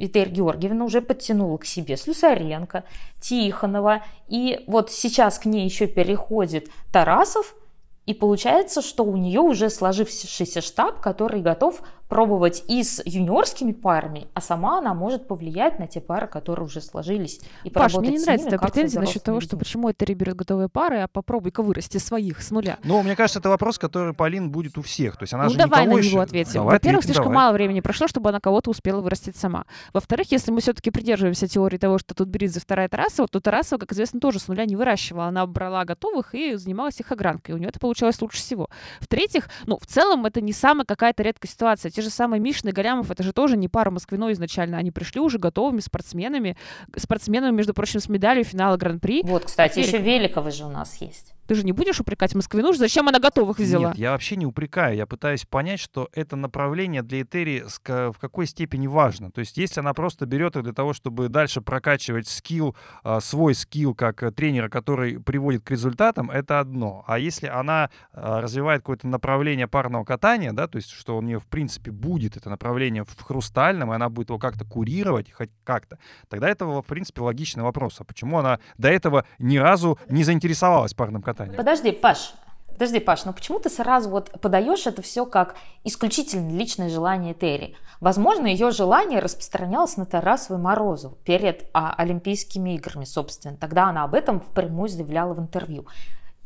Этель Георгиевна уже подтянула к себе Слюсаренко, Тихонова, и вот сейчас к ней еще переходит Тарасов, и получается, что у нее уже сложившийся штаб, который готов пробовать и с юниорскими парами, а сама она может повлиять на те пары, которые уже сложились. И Паш, мне не нравится твоя претензия насчет того, что почему это берет готовые пары, а попробуй-ка вырасти своих с нуля. Ну, мне кажется, это вопрос, который Полин будет у всех. То есть она ну же давай на него еще- ответим. Давай Во-первых, слишком давай. мало времени прошло, чтобы она кого-то успела вырастить сама. Во-вторых, если мы все-таки придерживаемся теории того, что тут Беридзе вторая Тарасова, то Тарасова, как известно, тоже с нуля не выращивала. Она брала готовых и занималась их огранкой. У нее это получалось лучше всего. В-третьих, ну, в целом, это не самая какая-то редкая ситуация. Те же самые Мишин и Галямов, это же тоже не пара Москвиной изначально. Они пришли уже готовыми спортсменами. Спортсменами, между прочим, с медалью финала Гран-при. Вот, кстати, Великов. еще Великова же у нас есть. Ты же не будешь упрекать Москвину? Зачем она готовых взяла? Нет, я вообще не упрекаю. Я пытаюсь понять, что это направление для Этери в какой степени важно. То есть, если она просто берет их для того, чтобы дальше прокачивать скилл, а, свой скилл как э, тренера, который приводит к результатам, это одно. А если она а, развивает какое-то направление парного катания, да, то есть, что у нее, в принципе, будет это направление в хрустальном, и она будет его как-то курировать, хоть как-то, тогда это, в принципе, логичный вопрос. А почему она до этого ни разу не заинтересовалась парным катанием? Таня. Подожди, Паш, Подожди, Паш, ну почему ты сразу вот подаешь это все как исключительно личное желание Терри? Возможно, ее желание распространялось на Тарасову и Морозову перед а, Олимпийскими играми, собственно. Тогда она об этом впрямую заявляла в интервью.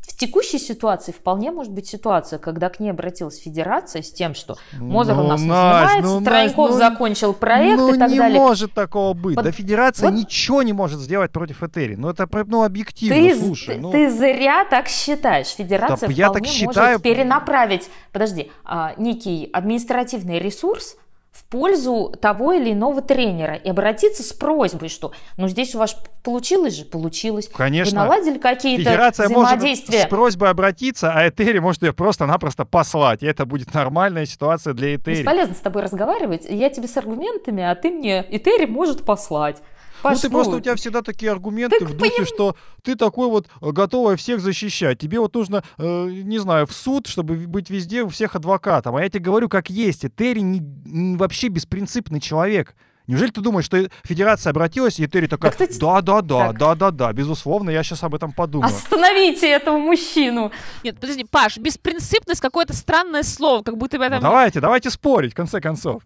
В текущей ситуации вполне может быть ситуация, когда к ней обратилась федерация с тем, что Мозер Ну, у нас не Настя, снимается, ну, Настя, ну, закончил проект ну, и так не далее. может такого быть. Вот- да федерация вот- ничего не может сделать против Этери. Ну это ну, объективно, Ты, слушай. ты- ну. ты зря так считаешь. Федерация Да, я так вполне считаю. может перенаправить, подожди, а, некий административный ресурс в пользу того или иного тренера и обратиться с просьбой, что ну здесь у вас получилось же, получилось. Конечно. Вы наладили какие-то Федерация может взаимодействия. с просьбой обратиться, а Этери может ее просто-напросто послать. И это будет нормальная ситуация для Этери. Бесполезно с тобой разговаривать. Я тебе с аргументами, а ты мне Этери может послать. Ну, Паш, ты просто у тебя всегда такие аргументы так в духе, что ты такой вот э, готовый всех защищать. Тебе вот нужно, э, не знаю, в суд, чтобы быть везде у всех адвокатом. А я тебе говорю, как есть. И Терри не, м, вообще беспринципный человек. Неужели ты думаешь, что федерация обратилась, и Терри такая, да-да-да, Так. да-да-да, безусловно, я сейчас об этом подумаю. Остановите этого мужчину. Нет, подожди, Паш, беспринципность какое-то странное слово, как будто бы Ну, это... давайте, давайте спорить, в конце концов.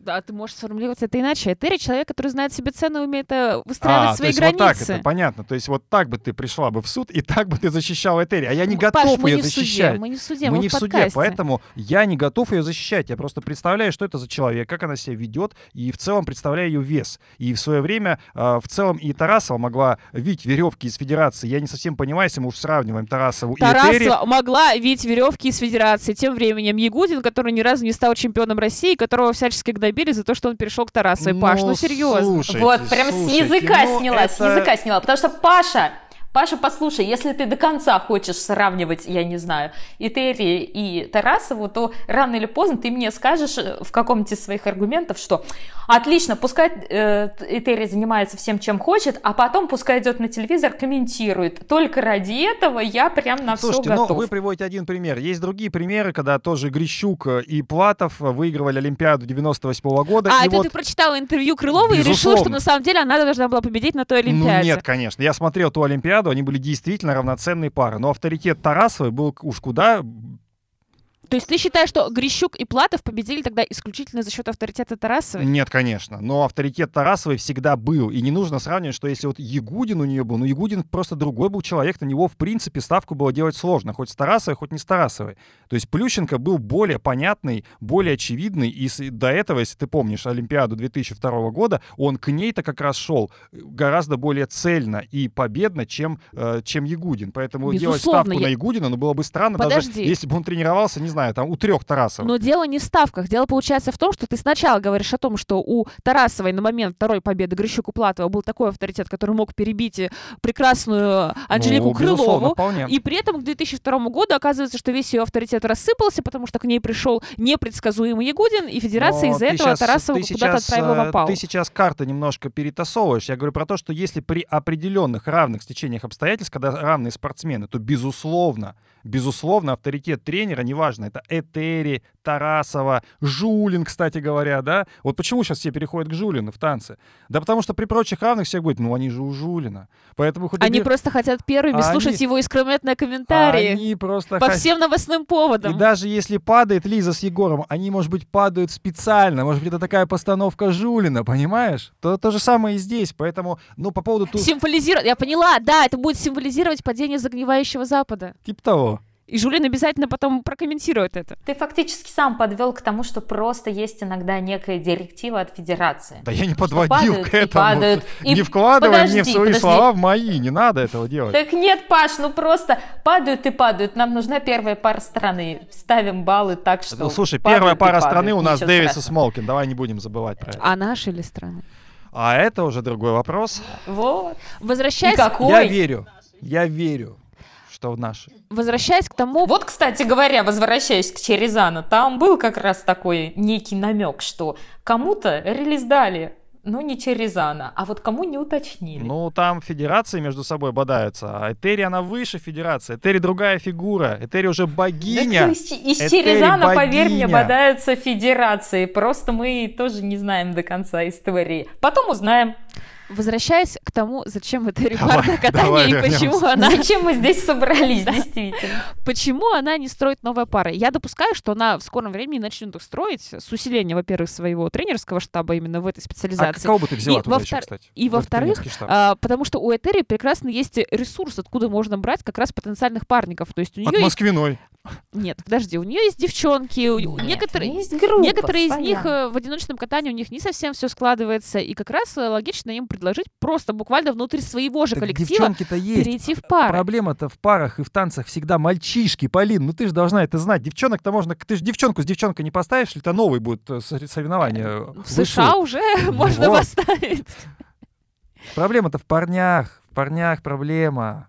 Да, ты можешь сформулировать это иначе. Терри человек, который знает себе цену и умеет э, выстраивать А, то свои есть вот так границы. это, понятно. То есть вот так бы ты пришла бы в суд, и так бы ты защищала Этери. А я не готов Паш, мы ее не в суде, защищать. мы не в суде, мы мы не в в суде, поэтому я не готов ее защищать. Я просто представляю, что это за человек, как она себя ведет, и в целом представляю ее вес. И в свое время а, в целом и Тарасова могла видеть веревки из Федерации. Я не совсем понимаю, если мы уж сравниваем Тарасову и Этери. Тарасова могла видеть веревки из Федерации. Тем временем Ягудин, который ни разу не стал чемпионом России, которого всячески гнобили за то, что он перешел к Тарасовой. Паш, ну серьезно. слушайте, Вот, прям с слушайте, языка ну, с это- языка сняла. Потому что Паша, Паша, послушай, если ты до конца хочешь сравнивать, я не знаю, и Терри, и Тарасову, то рано или поздно ты мне скажешь э, в каком-то из своих аргументов, что отлично, пускай э, Этери занимается всем, чем хочет, а потом пускай идет на телевизор, комментирует. Только ради этого я прям на все Слушайте, ну готов. вы приводите один пример. Есть другие примеры, когда тоже Грищук э, и Платов э, выигрывали Олимпиаду 98 года. А, и это вот... ты прочитала интервью Крылова и решила, что Безусловно. на самом деле она должна была победить на той Ну Олимпиаде. нет, конечно. Я смотрел ту Олимпиаду, они были действительно равноценные пары. Но авторитет Тарасовой был уж куда... То есть ты считаешь, что Грищук и Платов победили тогда исключительно за счет авторитета Тарасовой? Нет, конечно. Но авторитет Тарасовой всегда был. И не нужно сравнивать, что если вот Ягудин у нее был, ну Ягудин просто другой был человек, на него в принципе ставку было делать сложно. Хоть с Тарасовой, хоть не с Тарасовой. То есть Плющенко был более понятный, более очевидный. И до этого, если ты помнишь Олимпиаду 2002 года, он к ней-то как раз шел гораздо более цельно и победно, чем, э, чем Ягудин. Поэтому делать Безусловно, ставку я- на Ягудина, ну, было бы странно, даже Подожди. если бы он тренировался, не знаю, там у трех Тарасовых. Но дело не в ставках. Дело получается в том, что ты сначала говоришь о том, что у Тарасовой на момент второй победы Грищуку Платова был такой авторитет, который мог перебить э, прекрасную Анжелику Ну, Крылову. вполне. И при этом к 2002 году оказывается, что весь ее авторитет рассыпался, потому что к ней пришел непредсказуемый Ягудин, и Федерация Но из-за этого Тарасову ты куда-то сейчас, отправила в э, опал. Ты сейчас карты немножко перетасовываешь. Я говорю про то, что если при определенных равных стечениях обстоятельств, когда равные спортсмены, то безусловно, безусловно, авторитет тренера, неважно, это Этери, Тарасова, Жулин, кстати говоря, да? Вот почему сейчас все переходят к Жулину в танце? Да потому что при прочих равных всех будет, ну они же у Жулина. Поэтому хоть и Они бе- просто хотят первыми А слушать они- его искрометные комментарии они просто по хот- всем новостным поводам. И даже если падает Лиза с Егором, они, может быть, падают специально. Может быть, это такая постановка Жулина, понимаешь? То, то же самое и здесь. Поэтому, ну, по поводу... Ту... Символизирует, я поняла, да, это будет символизировать падение загнивающего Запада. Типа того. И Жулин обязательно потом прокомментирует это. Ты фактически сам подвел к тому, что просто есть иногда некая директива от Федерации. Да я не подводил падают к и этому. падают. И Не вкладывай мне в подожди, свои подожди. слова в мои. Не надо этого делать. Так нет, Паш, ну просто падают и падают. Нам нужна первая пара страны. Ставим баллы так, что Ну, слушай, падают первая и пара падают. страны у нас Дэвис и. Смолкин. Давай не будем забывать про это. А наши ли страны? А это уже другой вопрос. Вот. И Возвращаясь, какой? Я верю. Я верю, что в наши. возвращаясь к тому, Вот, кстати говоря, возвращаясь к Черезану, там был как раз такой некий намек, что кому-то релиз дали, но не Черезана, а вот кому не уточнили. Ну, там федерации между собой бодаются. А Этери, она выше федерации. Этери другая фигура. Этери уже богиня. из, из Этери Черезана, поверь мне, богиня. бодаются федерации. Просто мы тоже не знаем до конца истории. Потом узнаем. Возвращаясь к тому, зачем это репарное катание давай и почему вернемся. она Зачем мы здесь собрались, действительно? Почему она не строит новые пары? Я допускаю, что она в скором времени начнет их строить с усилением, во-первых, своего тренерского штаба именно в этой А специализации. кого бы ты взяла И туда во еще, кстати? и во-вторых? А, потому что у Этери прекрасно есть ресурс, откуда можно брать как раз потенциальных парников. То есть у нее От. Москвиной. Нет, подожди, у нее есть девчонки, Нет, некоторые... есть группа Некоторые из них э, в одиночном катании у них не совсем все складывается, и как раз э, логично им предложить просто буквально внутри своего же Так коллектива девчонки-то есть. перейти в пары. Проблема-то в парах и в танцах всегда мальчишки, Полин. Ну ты же должна это знать. Девчонок-то можно... Ты же девчонку с девчонкой не поставишь, или то новый будет э, сор- соревнование? э, В высот? США уже можно Вот. поставить. Проблема-то в парнях. В парнях проблема.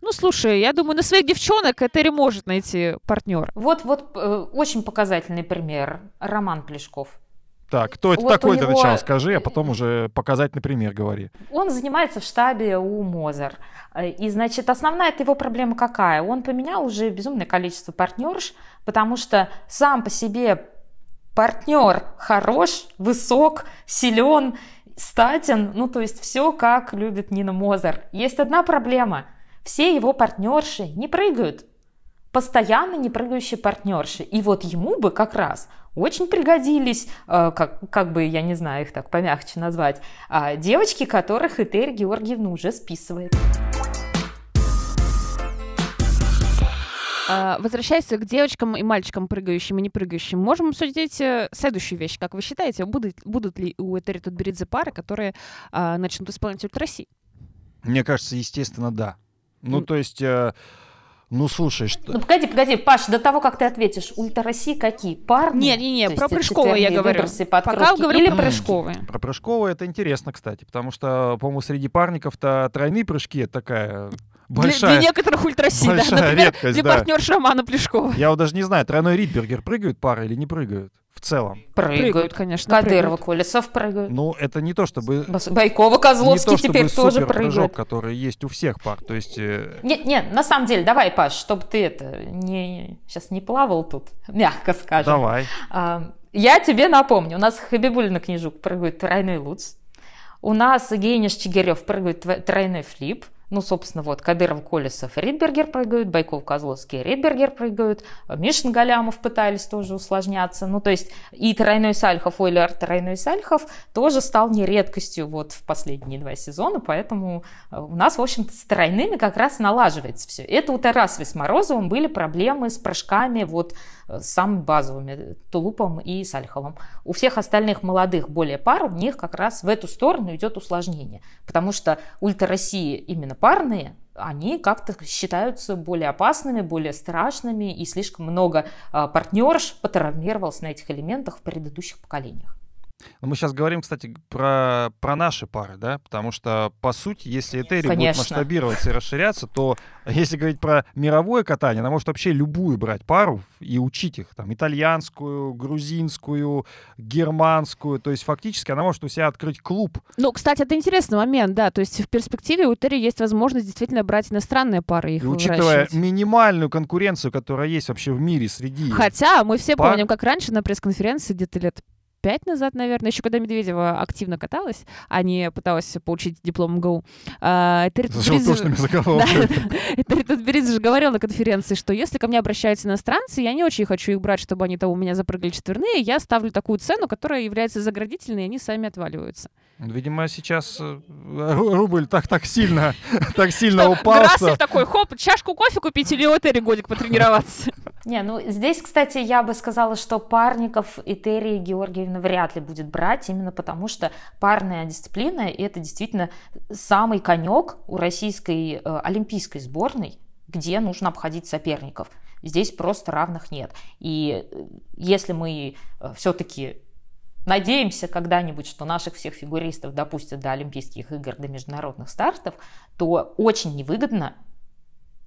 Ну, слушай, я думаю, на своих девчонок Этери может найти партнера. Вот, вот э, очень показательный пример. Роман Плешков. Так, кто это Вот такой для него- начала скажи, а потом уже показательный пример говори. Он занимается в штабе у Мозер. И, значит, основная это его проблема какая? Он поменял уже безумное количество партнерш, потому что сам по себе партнер хорош, высок, силен, статен, ну то есть все как любит Нина Мозер. Есть одна проблема. Все его партнерши не прыгают. Постоянно не прыгающие партнерши. И вот ему бы как раз очень пригодились, э, как, как бы, я не знаю, их так помягче назвать, а, девочки, которых Этери Георгиевна уже списывает. А, Возвращаясь к девочкам и мальчикам, прыгающим и не прыгающим, можем обсудить э, следующую вещь. Как вы считаете, будут, будут ли у Этери Тутберидзе пары, которые а, начнут исполнять ультра России? Мне кажется, естественно, да. Ну, М. то есть, э, ну, слушай, что... Ну, погоди, погоди, Паш, до того, как ты ответишь, ультра России какие? Парные? Не-не-не, То про есть это прыжковые я говорю. Пока говорю или про прыжковые. Про прыжковые это интересно, кстати, потому что, по-моему, среди парников-то тройные прыжки это такая большая... Для, некоторых ультра России, да. Например, редкость, для да. Романа Плешкова. Я вот даже не знаю, тройной Ридбергер прыгают пары или не прыгают в целом. Прыгают. конечно. Кадырова, прыгают. Колесов прыгают. Ну, это не то, чтобы... Не Козловский то, чтобы теперь тоже супер прыжок, который есть у всех пар. То есть... э, Нет, нет, на самом деле, давай, Паш, чтобы ты это не сейчас не плавал тут, мягко скажем. Давай. А, Я тебе напомню, у нас Хабибулина Книжук прыгает тройной луц, у нас Гениш Чигирев прыгает тройной флип, ну, собственно, вот, Кадыров, Колесов, Ридбергер прыгают, Байков, Козловский, Ридбергер прыгают, Мишин Галямов пытались тоже усложняться, ну, то есть и тройной Сальхов, Ойлер тройной Сальхов тоже стал не редкостью вот в последние два сезона, поэтому э, у нас, в общем-то, с тройными как раз налаживается все. Это у Тарасовой с Морозовым были проблемы с прыжками вот э, самыми базовыми, э, Тулупом и Сальховым. У всех остальных молодых более пар, у них как раз в эту сторону идет усложнение, потому что ультра России именно парные, они как-то считаются более опасными, более страшными, и слишком много а, партнерш потравмировалось на этих элементах в предыдущих поколениях. Ну, Мы сейчас говорим, кстати, про, про наши пары, да, потому что, по сути, если Этери будет масштабироваться и расширяться, то если говорить про мировое катание, она может вообще любую брать пару и учить их, там, итальянскую, грузинскую, германскую, то есть фактически она может у себя открыть клуб. Ну, кстати, это интересный момент, да. То есть в перспективе у Терри есть возможность действительно брать иностранные пары и их И учитывая выращивать. минимальную конкуренцию, которая есть вообще в мире среди... Хотя мы все пар. помним, как раньше на пресс-конференции где-то лет пять назад, наверное, еще когда Медведева активно каталась, а не пыталась получить диплом МГУ. заголовками. Терри Тутберидзе же говорил на конференции, что если ко мне обращаются иностранцы, я не очень хочу их брать, чтобы они там у меня запрыгали четверные, я ставлю такую цену, которая является заградительной, и они сами отваливаются. Видимо, сейчас э, ру- рубль так, так сильно, так сильно упал, Грассель что... такой, хоп, чашку кофе купить или у Терри годик потренироваться. Не, ну здесь, кстати, я бы сказала, что парников Этери Георгиевна вряд ли будет брать, именно потому что парная дисциплина – это действительно самый конек у российской э, олимпийской сборной, где нужно обходить соперников. Здесь просто равных нет. И э, если мы все-таки надеемся когда-нибудь, что наших всех фигуристов допустят до Олимпийских игр, до международных стартов, то очень невыгодно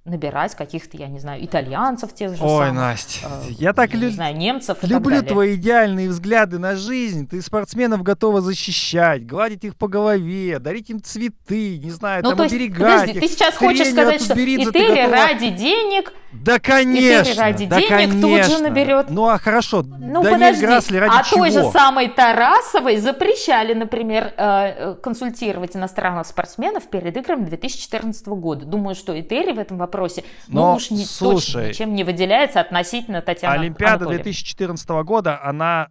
набирать каких-то, я не знаю, итальянцев тех же Ой, самых, Настя, э, я так не лю- знаю, немцев и люблю твои идеальные взгляды на жизнь. Ты спортсменов готова защищать, гладить их по голове, дарить им цветы, не знаю, Ну, там то есть, оберегать подожди, их. ты сейчас хочешь сказать, что ты Этери готова- ради денег Да, конечно. ради да, денег тут же конечно. наберет. Ну, а хорошо, Ну, Даниэль подожди, Грасли ради а чего? той же самой Тарасовой запрещали, например, э, э, консультировать иностранных спортсменов перед играми 2014 года. Думаю, что Этери в этом вопросе, ну Но, уж не, слушай, точно ничем не выделяется относительно Татьяны Олимпиада Анатольевны. 2014 года, она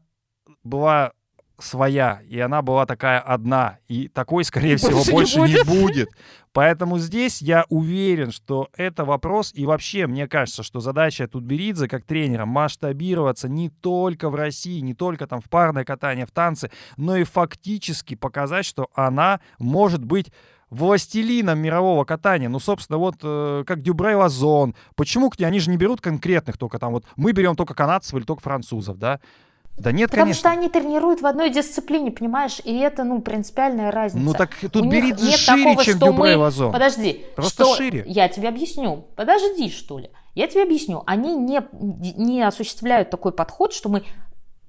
была своя, и она была такая одна, и такой, скорее всего, Больше не больше не будет. будет. Поэтому здесь я уверен, что это вопрос, и вообще, мне кажется, что задача Тутберидзе как тренера масштабироваться не только в России, не только там в парное катание, в танцы, но и фактически показать, что она может быть властелином мирового катания. Ну, собственно, вот э, как Дюбрей Лазон. Почему они же не берут конкретных только там вот мы берем только канадцев или только французов, да? Да нет, Потому конечно. что они тренируют в одной дисциплине, понимаешь, и это, ну, принципиальная разница. Ну так тут У них Беридзе нет шире, такого, чем что Дюбрей мы- Лазон. Подожди, Просто что- шире. Я тебе объясню. Подожди, что ли. Я тебе объясню. Они не, не осуществляют такой подход, что мы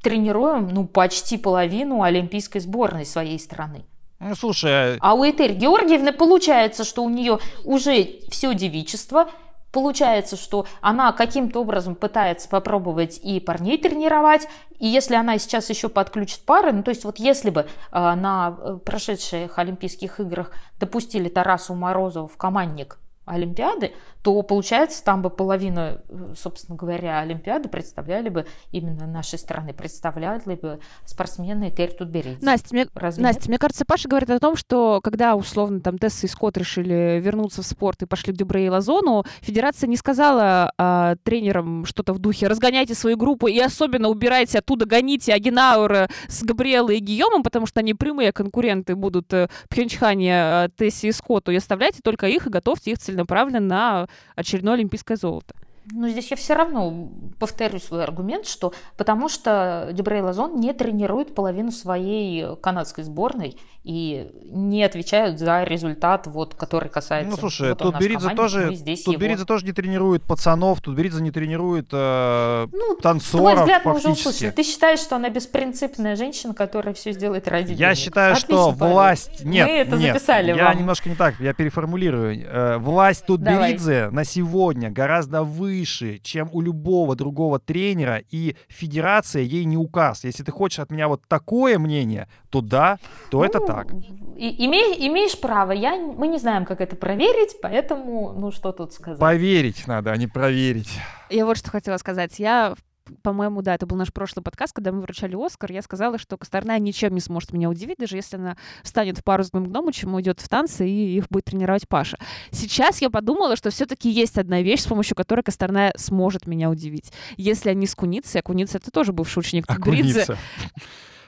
тренируем, ну, почти половину олимпийской сборной своей страны. Ну, слушай, А у Этери Георгиевны получается, что у нее уже все девичество, получается, что она каким-то образом пытается попробовать и парней тренировать, и если она сейчас еще подключит пары, ну то есть вот если бы э, на э, прошедших Олимпийских играх допустили Тарасу Морозову в командник Олимпиады, то получается там бы половина, э, собственно говоря, Олимпиады представляли бы именно нашей страны, представляли бы спортсмены Этери Тутберидзе. Настя, мне, Разве Настя, нет? мне кажется, Паша говорит о том, что когда условно там Тесса и Скотт решили вернуться в спорт и пошли к Дюбре и Лазону, федерация не сказала а, тренерам что-то в духе «разгоняйте свою группу и особенно убирайте оттуда, гоните Агенаура с Габриэлой и Гийомом, потому что они прямые конкуренты будут э, в Пхенчхане э, Тессе и Скотту, и оставляйте только их и готовьте их целенаправленно на очередное олимпийское золото». Но здесь я все равно повторю свой аргумент, что потому что Дюбрей Лазон не тренирует половину своей канадской сборной и не отвечают за результат, вот, который касается... ну слушай, вот тут Беридзе тоже, здесь тут его- Беридзе тоже не тренирует пацанов, тут Беридзе не тренирует э, Ну, твой танцоров взгляд мы уже фактически. услышали. Ты считаешь, что она беспринципная женщина, которая все сделает ради Я денег. считаю, Отлично, что Павел. власть... Нет, Мы это нет, записали я вам. немножко не так, я переформулирую. Э, власть тут Давай. Беридзе на сегодня гораздо выше, чем у любого другого тренера, и федерация ей не указ. Если ты хочешь от меня вот такое мнение, то да, то это Ну, так. и- имей- имеешь право. Я, мы не знаем, как это проверить, поэтому, ну, что тут сказать. Поверить надо, а не проверить. Я вот что хотела сказать. Я, по-моему, да, это был наш прошлый подкаст, когда мы вручали Оскар, я сказала, что Косторная ничем не сможет меня удивить, даже если она встанет в пару с Гном Гномычем, уйдет в танцы и их будет тренировать Паша. Сейчас я подумала, что все-таки есть одна вещь, с помощью которой Косторная сможет меня удивить. Если они с Куницей, а Куница — это тоже бывший ученик Тутберидзе. Окуниться.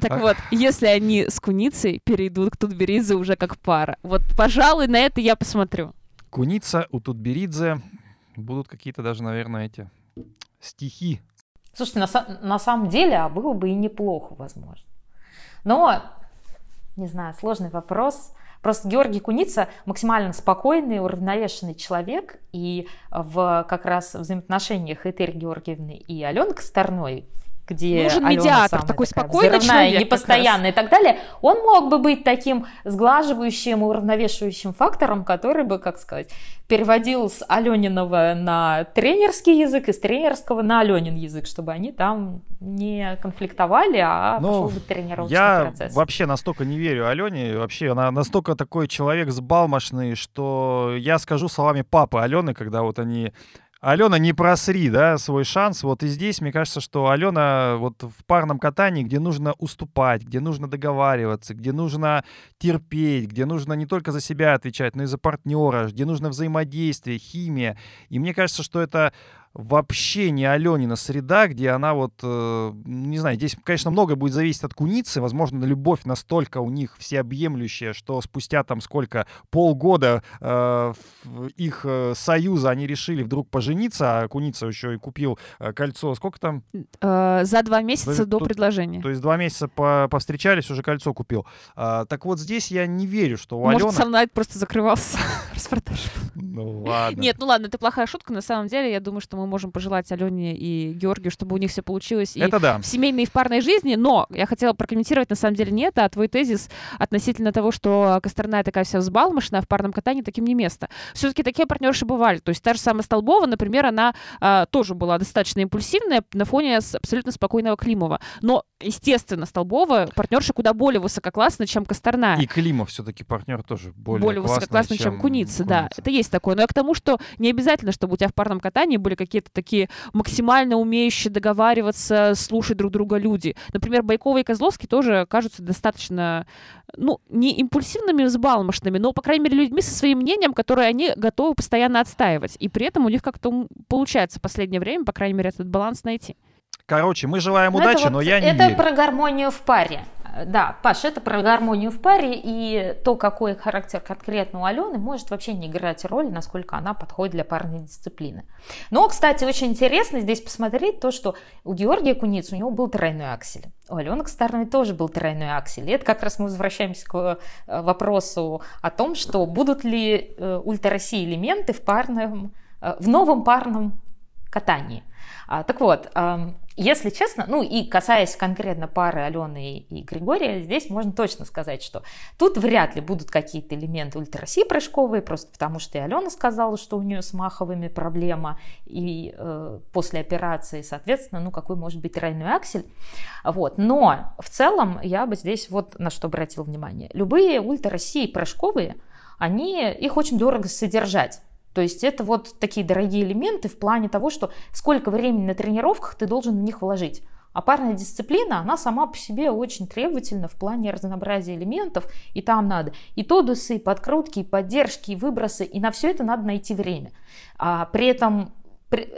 Так А- вот, если они с Куницей перейдут к Тутберидзе уже как пара. Вот, пожалуй, на это я посмотрю. Куница, у Тутберидзе будут какие-то даже, наверное, эти стихи. Слушайте, на, на самом деле, а было бы и неплохо, возможно. Но, не знаю, сложный вопрос. Просто Георгий Куница максимально спокойный, уравновешенный человек, и в как раз взаимоотношениях Этери Георгиевны и Алены Косторной, где Нужен Алена медиатор, такой спокойный взрывная, человек как непостоянная и так далее, он мог бы быть таким сглаживающим, уравновешивающим фактором, который бы, как сказать, переводил с Алениного на тренерский язык и с тренерского на Аленин язык, чтобы они там не конфликтовали, а Ну, пошел бы тренировочный Я процесс. вообще настолько не верю Алене, вообще она настолько такой человек сбалмошный, что я скажу словами папы Алены, когда вот они Алена, не просри, да, свой шанс. Вот и здесь, мне кажется, что Алена вот в парном катании, где нужно уступать, где нужно договариваться, где нужно терпеть, где нужно не только за себя отвечать, но и за партнера, где нужно взаимодействие, химия. И мне кажется, что это вообще не Аленина среда, где она вот, э, не знаю, здесь, конечно, многое будет зависеть от куницы, возможно, любовь настолько у них всеобъемлющая, что спустя там сколько, полгода э, их э, союза они решили вдруг пожениться, а куница еще и купил э, кольцо, сколько там, Э, за два месяца до тут- предложения. то есть два месяца по- повстречались, уже кольцо купил. А, так вот здесь я не верю, что у Может, Алены... Sunlight просто закрывался распродаж. Ну ладно. Нет, ну ладно, это плохая шутка. На самом деле, я думаю, что мы можем пожелать Алене и Георгию, чтобы у них все получилось и Это да. в семейной и в парной жизни. Но я хотела прокомментировать на самом деле не это, а твой тезис относительно того, что Косторная такая вся взбалмошная, а в парном катании таким не место. Все-таки такие партнерши бывали. То есть та же самая Столбова, например, она а, тоже была достаточно импульсивная на фоне абсолютно спокойного Климова. Но, естественно, Столбова партнерша куда более высококлассная, чем Косторная И Климов все-таки партнер тоже более, более классный, высококлассный, чем, Куница, да. Куница. Это есть такое. Но я к тому, что не обязательно, чтобы у тебя в парном катании были какие-то такие максимально умеющие договариваться, слушать друг друга люди. Например, Байкова и Козловский тоже кажутся достаточно, ну, не импульсивными, взбалмошными, но, по крайней мере, людьми со своим мнением, которые они готовы постоянно отстаивать. И при этом у них как-то получается в последнее время, по крайней мере, этот баланс найти. Короче, мы желаем Ну, удачи, это но вот- я не Это верю. про гармонию в паре. Да, Паш, это про гармонию в паре, и то, какой характер конкретно у Алены, может вообще не играть роль, насколько она подходит для парной дисциплины. Но, кстати, очень интересно здесь посмотреть то, что у Георгия Куниц у него был тройной аксель. У Алены Кстарной тоже был тройной аксель. И это как раз мы возвращаемся к э, вопросу о том, что будут ли э, ультра-России элементы в парном, э, в новом парном катании. А, так вот, если честно, ну и касаясь конкретно пары Алены и Григория, здесь можно точно сказать, что тут вряд ли будут какие-то элементы ультраси прыжковые, просто потому что и Алена сказала, что у нее с маховыми проблема, и э, после операции, соответственно, ну какой может быть тройной аксель. Вот. Но в целом я бы здесь вот на что обратил внимание. Любые ультраси прыжковые, они, их очень дорого содержать. То есть это вот такие дорогие элементы в плане того, что сколько времени на тренировках ты должен в них вложить. А парная дисциплина, она сама по себе очень требовательна в плане разнообразия элементов, и там надо и тодусы, и подкрутки, и поддержки, и выбросы, и на все это надо найти время. А при этом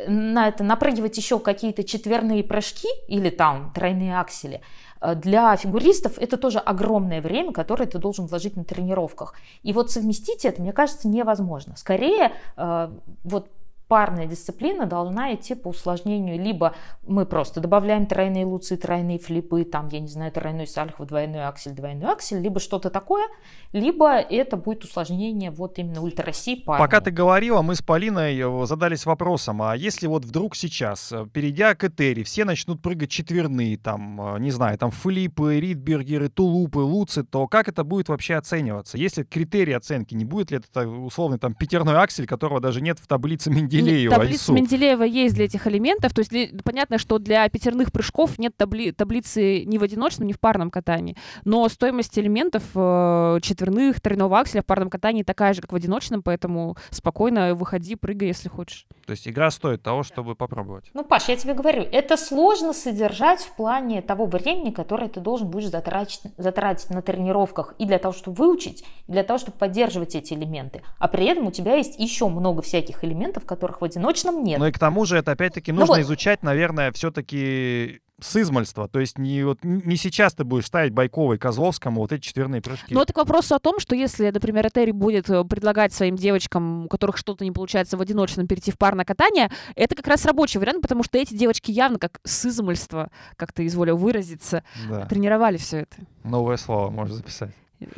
на это напрыгивать еще какие-то четверные прыжки или там тройные аксели, для фигуристов это тоже огромное время, которое ты должен вложить на тренировках. И вот совместить это, мне кажется, невозможно. Скорее, э, вот парная дисциплина должна идти по усложнению. Либо мы просто добавляем тройные луцы, тройные флипы, там, я не знаю, тройной сальхов, двойной аксель, двойной аксель, либо что-то такое, либо это будет усложнение вот именно ультраси парной. Пока ты говорила, мы с Полиной э, задались вопросом, а если вот вдруг сейчас, э, перейдя к Этери, все начнут прыгать четверные, там, э, не знаю, там флипы, ридбергеры, тулупы, луцы, то как это будет вообще оцениваться? Если критерий оценки, не будет ли это условный там пятерной аксель, которого даже нет в таблице Менделеева? Таблица ISU? Менделеева есть для этих элементов. То есть для- понятно, что для пятерных прыжков нет табли- таблицы ни в одиночном, ни в парном катании. Но стоимость элементов э, четверных, тройного акселя в парном катании такая же, как в одиночном, поэтому спокойно выходи, прыгай, если хочешь. То есть игра стоит того, чтобы попробовать. Ну, Паш, я тебе говорю, это сложно содержать в плане того времени, которое ты должен будешь затратить, затратить на тренировках и для того, чтобы выучить, и для того, чтобы поддерживать эти элементы. А при этом у тебя есть еще много всяких элементов, которых в одиночном нет. Ну и к тому же это опять-таки Ну нужно вот. изучать, наверное, все-таки с измальства. То есть не, вот, не сейчас ты будешь ставить Байковой, Козловскому вот эти четверные прыжки. Но это к вопросу о том, что если, например, Этери будет э, предлагать своим девочкам, у которых что-то не получается в одиночном, перейти в парное катание, это как раз рабочий вариант, потому что эти девочки явно как с измольства, как ты изволил выразиться, Да. тренировали все это. Новое слово можешь записать.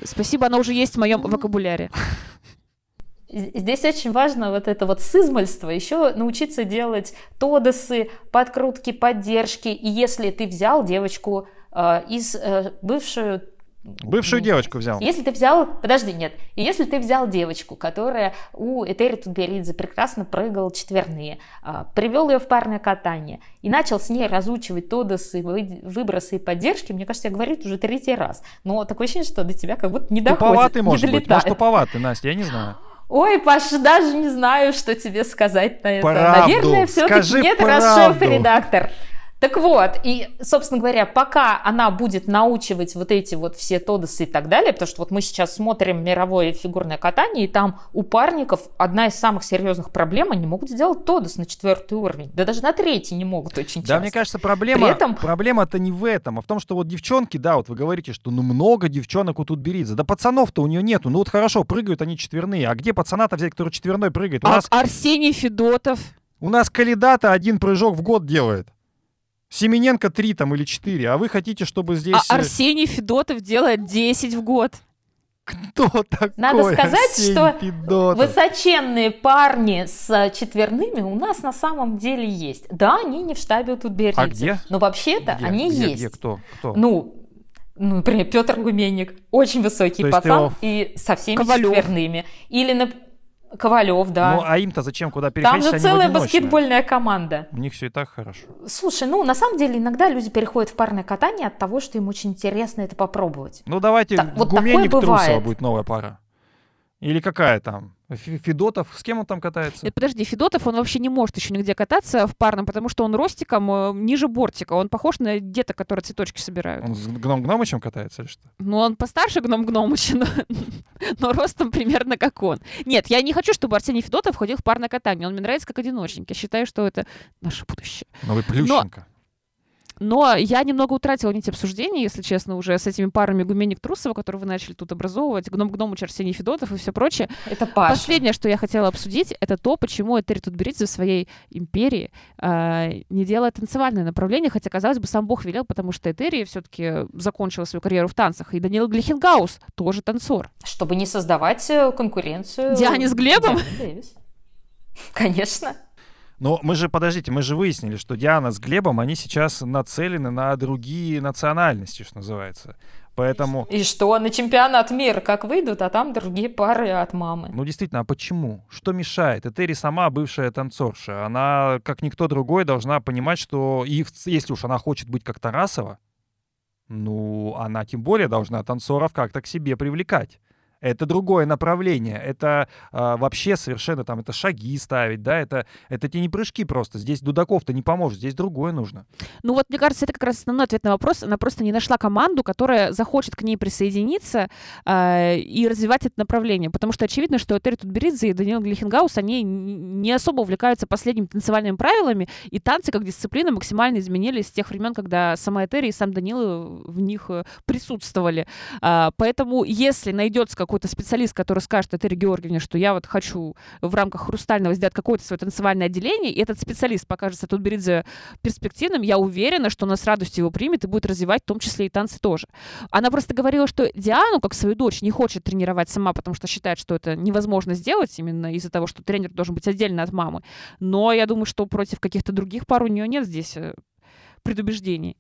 Спасибо, оно уже есть в моем вокабуляре. Здесь очень важно вот это вот сызмальство, еще научиться делать тодосы, подкрутки, поддержки. И если ты взял девочку э, из э, бывшую... Бывшую девочку взял. Если ты взял, подожди, нет, и если ты взял девочку, которая у Этери Тутберидзе прекрасно прыгала четверные, а, привел ее в парное катание и начал с ней разучивать тодосы, вы- выбросы и поддержки, мне кажется, я говорю это уже третий раз, но такое ощущение, что до тебя как будто не доходит, Туповатый, не может быть. долетает. Может, туповатый, Настя, я не знаю. Ой, Паша, даже не знаю, что тебе сказать на это. Правду. Наверное, все-таки нет, раз правду. шеф-редактор. Так вот, и, собственно говоря, пока она будет научивать вот эти вот все тодосы и так далее, потому что вот мы сейчас смотрим мировое фигурное катание, и там у парников одна из самых серьезных проблем, они могут сделать тодос на четвертый уровень, да даже на третий не могут очень часто. Да, мне кажется, проблема, При этом- проблема-то не в этом, а в том, что вот девчонки, да, вот вы говорите, что ну много девчонок у Тутберидзе. Да пацанов-то у нее нету. Ну вот хорошо, прыгают они четверные. А где пацана-то взять, который четверной прыгает? У А нас, Арсений Федотов. у нас Калидата один прыжок в год делает. Семененко три там или четыре. А вы хотите, чтобы здесь... А э, Арсений Федотов делает 10 в год. Кто такой Надо сказать, Арсений что Федотов? Высоченные парни с четверными у нас на самом деле есть. Да, они не в штабе у Тутберидзе. А где? Но вообще-то Где? они Где? есть. Где? Кто? Кто? Ну, ну, например, Петр Гуменник, очень высокий То пацан его- и со всеми Ковалев. четверными. Или. Ковалев, да. Ну, а им-то зачем куда Там переходить? же они в целая баскетбольная команда. У них все и так хорошо. Слушай, ну, на самом деле, иногда люди переходят в парное катание от того, что им очень интересно это попробовать. Ну, давайте Так, вот Гуменник Трусова будет новая пара. Или какая там? Фе- Федотов? С кем он там катается? Нет, подожди, Федотов, он вообще не может еще нигде кататься в парном, потому что он ростиком э, ниже бортика. Он похож на деток, которые цветочки собирают. Он с Гном Гномычем катается или что? Ну, он постарше гном Гномыча, но, но ростом примерно как он. Нет, я не хочу, чтобы Арсений Федотов ходил в парное катание. Он мне нравится как одиночник. Я считаю, что это наше будущее. Новый Плющенко. Но я немного утратила нить обсуждения, если честно, уже с этими парами Гуменник Трусова, которые вы начали тут образовывать, Гном Гномыч, Арсений Федотов и все прочее. Это Паша. Последнее, что я хотела обсудить, это то, почему Этери Тутберидзе в своей империи э, не делает танцевальное направление, хотя, казалось бы, сам Бог велел, потому что Этери все-таки закончила свою карьеру в танцах. И Даниил Глихенгаус тоже танцор. Чтобы не создавать э, конкуренцию. Диане с Глебом? Дэвис. Конечно. Но мы же, подождите, мы же выяснили, что Диана с Глебом, они сейчас нацелены на другие национальности, что называется. Поэтому, И что, на чемпионат мира как выйдут, а там другие пары от мамы. ну действительно, а почему? Что мешает? Этери сама бывшая танцорша. Она, как никто другой, должна понимать, что и если уж она хочет быть как Тарасова, ну, она тем более должна танцоров как-то к себе привлекать. Это другое направление. Это а, вообще совершенно там, это шаги ставить, да, это, это те не прыжки просто. Здесь Дудаков-то не поможет, здесь другое нужно. Ну вот, мне кажется, это как раз основной ответ на вопрос. Она просто не нашла команду, которая захочет к ней присоединиться э, и развивать это направление. Потому что очевидно, что Этери Тутберидзе и Даниил Глихенгаус, они не особо увлекаются последними танцевальными правилами, и танцы как дисциплина максимально изменились с тех времен, когда сама Этери и сам Даниил в них э, присутствовали. А, поэтому, если найдется какой-то специалист, который скажет Этери Георгиевне, что я вот хочу в рамках Хрустального сделать какое-то свое танцевальное отделение, и этот специалист покажется Тутберидзе перспективным, я уверена, что она с радостью его примет и будет развивать в том числе и танцы тоже. Она просто говорила, что Диану, как свою дочь, не хочет тренировать сама, потому что считает, что это невозможно сделать именно из-за того, что тренер должен быть отдельно от мамы. Но я думаю, что против каких-то других пар у нее нет здесь э, предубеждений.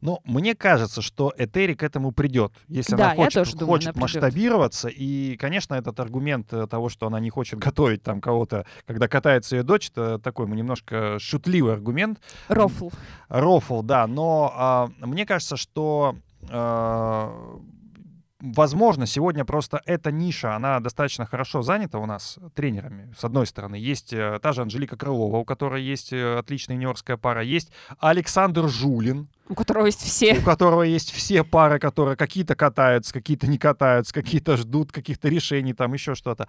Но мне кажется, что Этери к этому придет, если Да, она хочет, тоже думаю, хочет она масштабироваться. И, конечно, этот аргумент э, того, что она не хочет готовить там кого-то, когда катается ее дочь, это такой немножко шутливый аргумент. Рофл. Рофл, да, но а, мне кажется, что а, возможно, сегодня просто эта ниша, она достаточно хорошо занята у нас тренерами. С одной стороны, есть э, та же Анжелика Крылова, у которой есть э, отличная юниорская пара, есть Александр Жулин, у которого есть все. у которого есть все пары, которые какие-то катаются, какие-то не катаются, какие-то ждут каких-то решений, там еще что-то.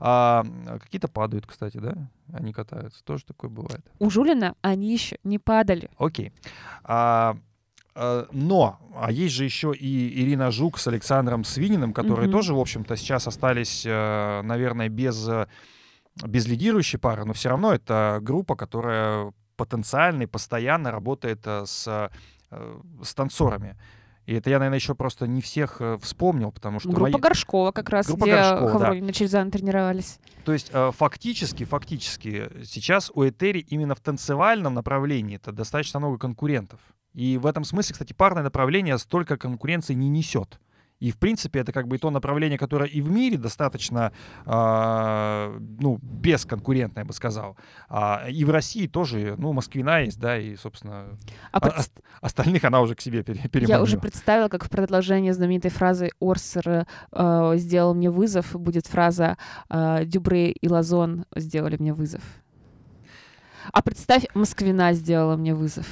А, какие-то падают, кстати, да? Они катаются. Тоже такое бывает. У Жулина они еще не падали. Окей. А, а, но а есть же еще и Ирина Жук с Александром Свининым, которые Мгм. тоже, в общем-то, сейчас остались, э, наверное, без, э, без лидирующей пары, но все равно это группа, которая потенциально и постоянно работает э, с, э, с танцорами. И это я, наверное, еще просто не всех э, вспомнил, потому что... Группа мои- Горшкова как раз, Группа где Горшкова, да. Хавронин и Чельзан тренировались. То есть э, фактически, фактически сейчас у Этери именно в танцевальном направлении это достаточно много конкурентов. И в этом смысле, кстати, парное направление столько конкуренции не несет. И, в принципе, это как бы и то направление, которое и в мире достаточно, э, ну, бесконкурентное, я бы сказал. А, и в России тоже, ну, Москвина есть, да, и, собственно, А а- под- ост- остальных она уже к себе пере- Я переманила. уже представила, как в продолжении знаменитой фразы Орсер э, сделал мне вызов, будет фраза э, Дюбре и Лазон сделали мне вызов. А представь, Москвина сделала мне вызов.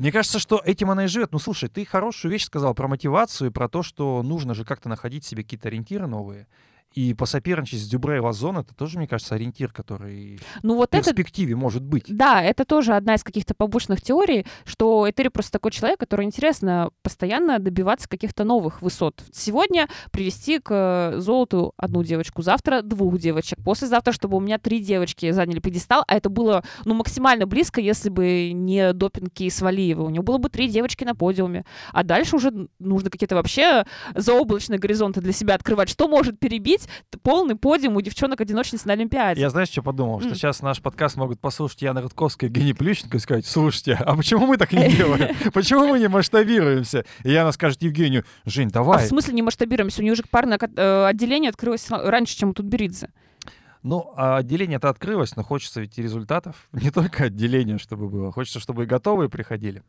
Мне кажется, что этим она и живет. Ну, слушай, ты хорошую вещь сказал про мотивацию и про то, что нужно же как-то находить себе какие-то ориентиры новые. И посоперничать с Дюбре и Лазон, это тоже, мне кажется, ориентир, который Ну вот в это перспективе может быть. Да, это тоже одна из каких-то побочных теорий, что Этери просто такой человек, который интересно постоянно добиваться каких-то новых высот. Сегодня привести к э, золоту одну девочку, завтра двух девочек, послезавтра, чтобы у меня три девочки заняли пьедестал, а это было ну, максимально близко, если бы не допинг кейс Валиева. У него было бы три девочки на подиуме. А дальше уже нужно какие-то вообще заоблачные горизонты для себя открывать. Что может перебить полный подиум у девчонок-одиночниц на Олимпиаде? Я знаешь, что подумал? Что сейчас наш подкаст могут послушать Яна Рудковская и Евгений Плющенко и сказать, слушайте, а почему мы так не делаем? Почему мы не масштабируемся? И Яна скажет Евгению, Жень, А в давай. смысле не масштабируемся? У нее уже парное э, отделение открылось раньше, чем у Тутберидзе. Ну, а отделение-то открылось, но хочется ведь и результатов. Не только отделение, чтобы было. Хочется, чтобы и готовые приходили.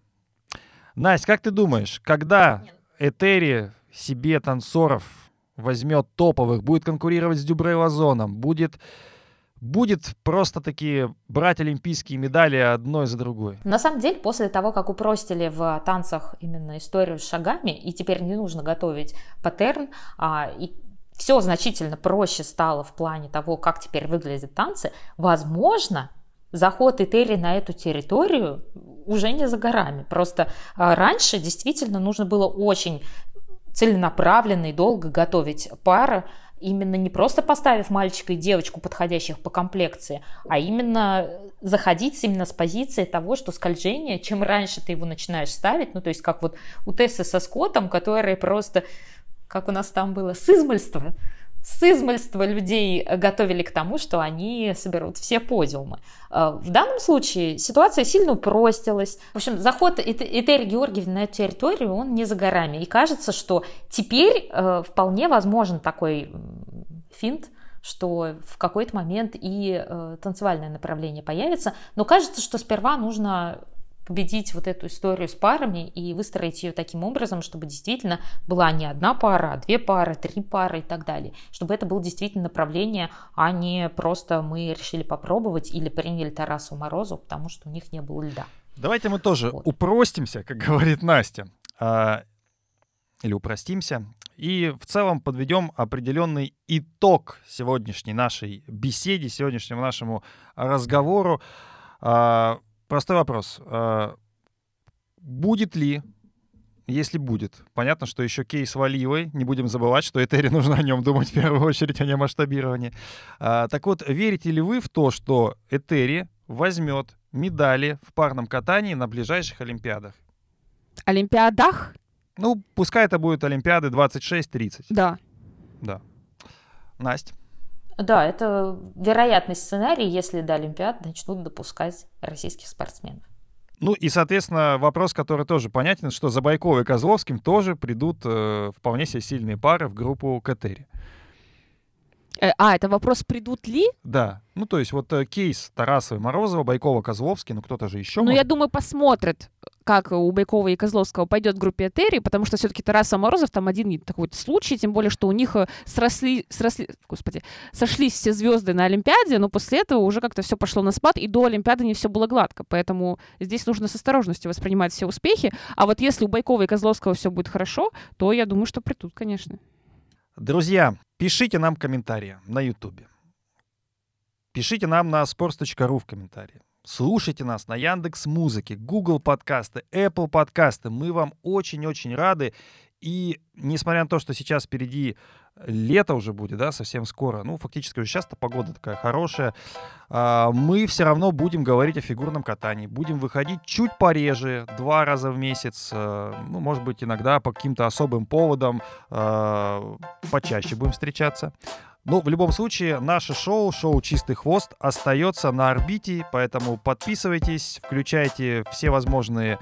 Настя, как ты думаешь, когда Этери себе танцоров возьмет топовых, будет конкурировать с Дюбре Лазоном, будет, будет просто-таки брать олимпийские медали одной за другой? На самом деле, после того, как упростили в танцах именно историю с шагами, и теперь не нужно готовить паттерн, а, и все значительно проще стало в плане того, как теперь выглядят танцы, возможно, заход Этери на эту территорию уже не за горами. Просто а, раньше действительно нужно было очень целенаправленно и долго готовить пары, именно не просто поставив мальчика и девочку, подходящих по комплекции, а именно заходить именно с позиции того, что скольжение, чем раньше ты его начинаешь ставить, ну то есть как вот у Тессы со Скоттом, которые просто, как у нас там было, с измольства, с измольства людей готовили к тому, что они соберут все подиумы. Э, В данном случае ситуация сильно упростилась. В общем, заход Эт- Этери Георгиевны на эту территорию, он не за горами. И кажется, что теперь э, вполне возможен такой финт, что в какой-то момент и э, танцевальное направление появится. Но кажется, что сперва нужно победить вот эту историю с парами и выстроить ее таким образом, чтобы действительно была не одна пара, а две пары, три пары и так далее. Чтобы это было действительно направление, а не просто мы решили попробовать или приняли Тарасу Морозу, потому что у них не было льда. Давайте мы тоже Вот. упростимся, как говорит Настя. А, или упростимся. И в целом подведем определенный итог сегодняшней нашей беседе, сегодняшнему нашему разговору. А, простой вопрос. А, будет ли, если будет, понятно, что еще кейс Валиевой, не будем забывать, что Этери нужно о нем думать в первую очередь, а о масштабировании. А, так вот, верите ли вы в то, что Этери возьмет медали в парном катании на ближайших Олимпиадах? Олимпиадах? Ну, пускай это будет Олимпиады 26-30. Да. Да. Настя. Да, это вероятный сценарий, если до Олимпиад начнут допускать российских спортсменов. Ну и, соответственно, вопрос, который тоже понятен, что за Байковой и Козловским тоже придут э, вполне себе сильные пары в группу Катери. Э, а, это вопрос, придут ли? Да. Ну, то есть вот э, кейс Тарасова и Морозова, Байкова, Козловский, ну кто-то же еще Ну, может. я думаю, посмотрят, как у Байкова и Козловского пойдет в группе Этери, потому что все-таки Тараса Морозов там один такой случай, тем более, что у них э, сросли, сросли, господи, сошлись все звезды на Олимпиаде, но после этого уже как-то все пошло на спад, и до Олимпиады не все было гладко, поэтому здесь нужно с осторожностью воспринимать все успехи, а вот если у Байкова и Козловского все будет хорошо, то я думаю, что придут, конечно. Друзья, пишите нам комментарии на Ютубе. Пишите нам на sports.ru в комментарии. Слушайте нас на Яндекс Музыке, Google подкасты, Apple подкасты. Мы вам очень-очень рады. И несмотря на то, что сейчас впереди лето уже будет, да, совсем скоро, ну, фактически уже сейчас-то погода такая хорошая, а, мы все равно будем говорить о фигурном катании. Будем выходить чуть пореже, два раза в месяц, э, ну, может быть, иногда по каким-то особым поводам, э, почаще будем встречаться. Ну, в любом случае, наше шоу, шоу «Чистый хвост» остается на орбите, поэтому подписывайтесь, включайте все возможные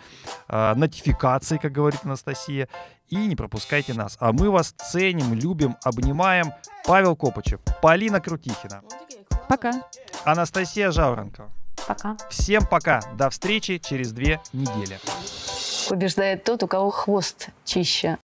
э, нотификации, как говорит Анастасия, и не пропускайте нас. А мы вас ценим, любим, обнимаем. Павел Копычев, Полина Крутихина, Пока. Анастасия Жаворонкова. Пока. Всем пока, до встречи через две недели. Побеждает тот, у кого хвост чище.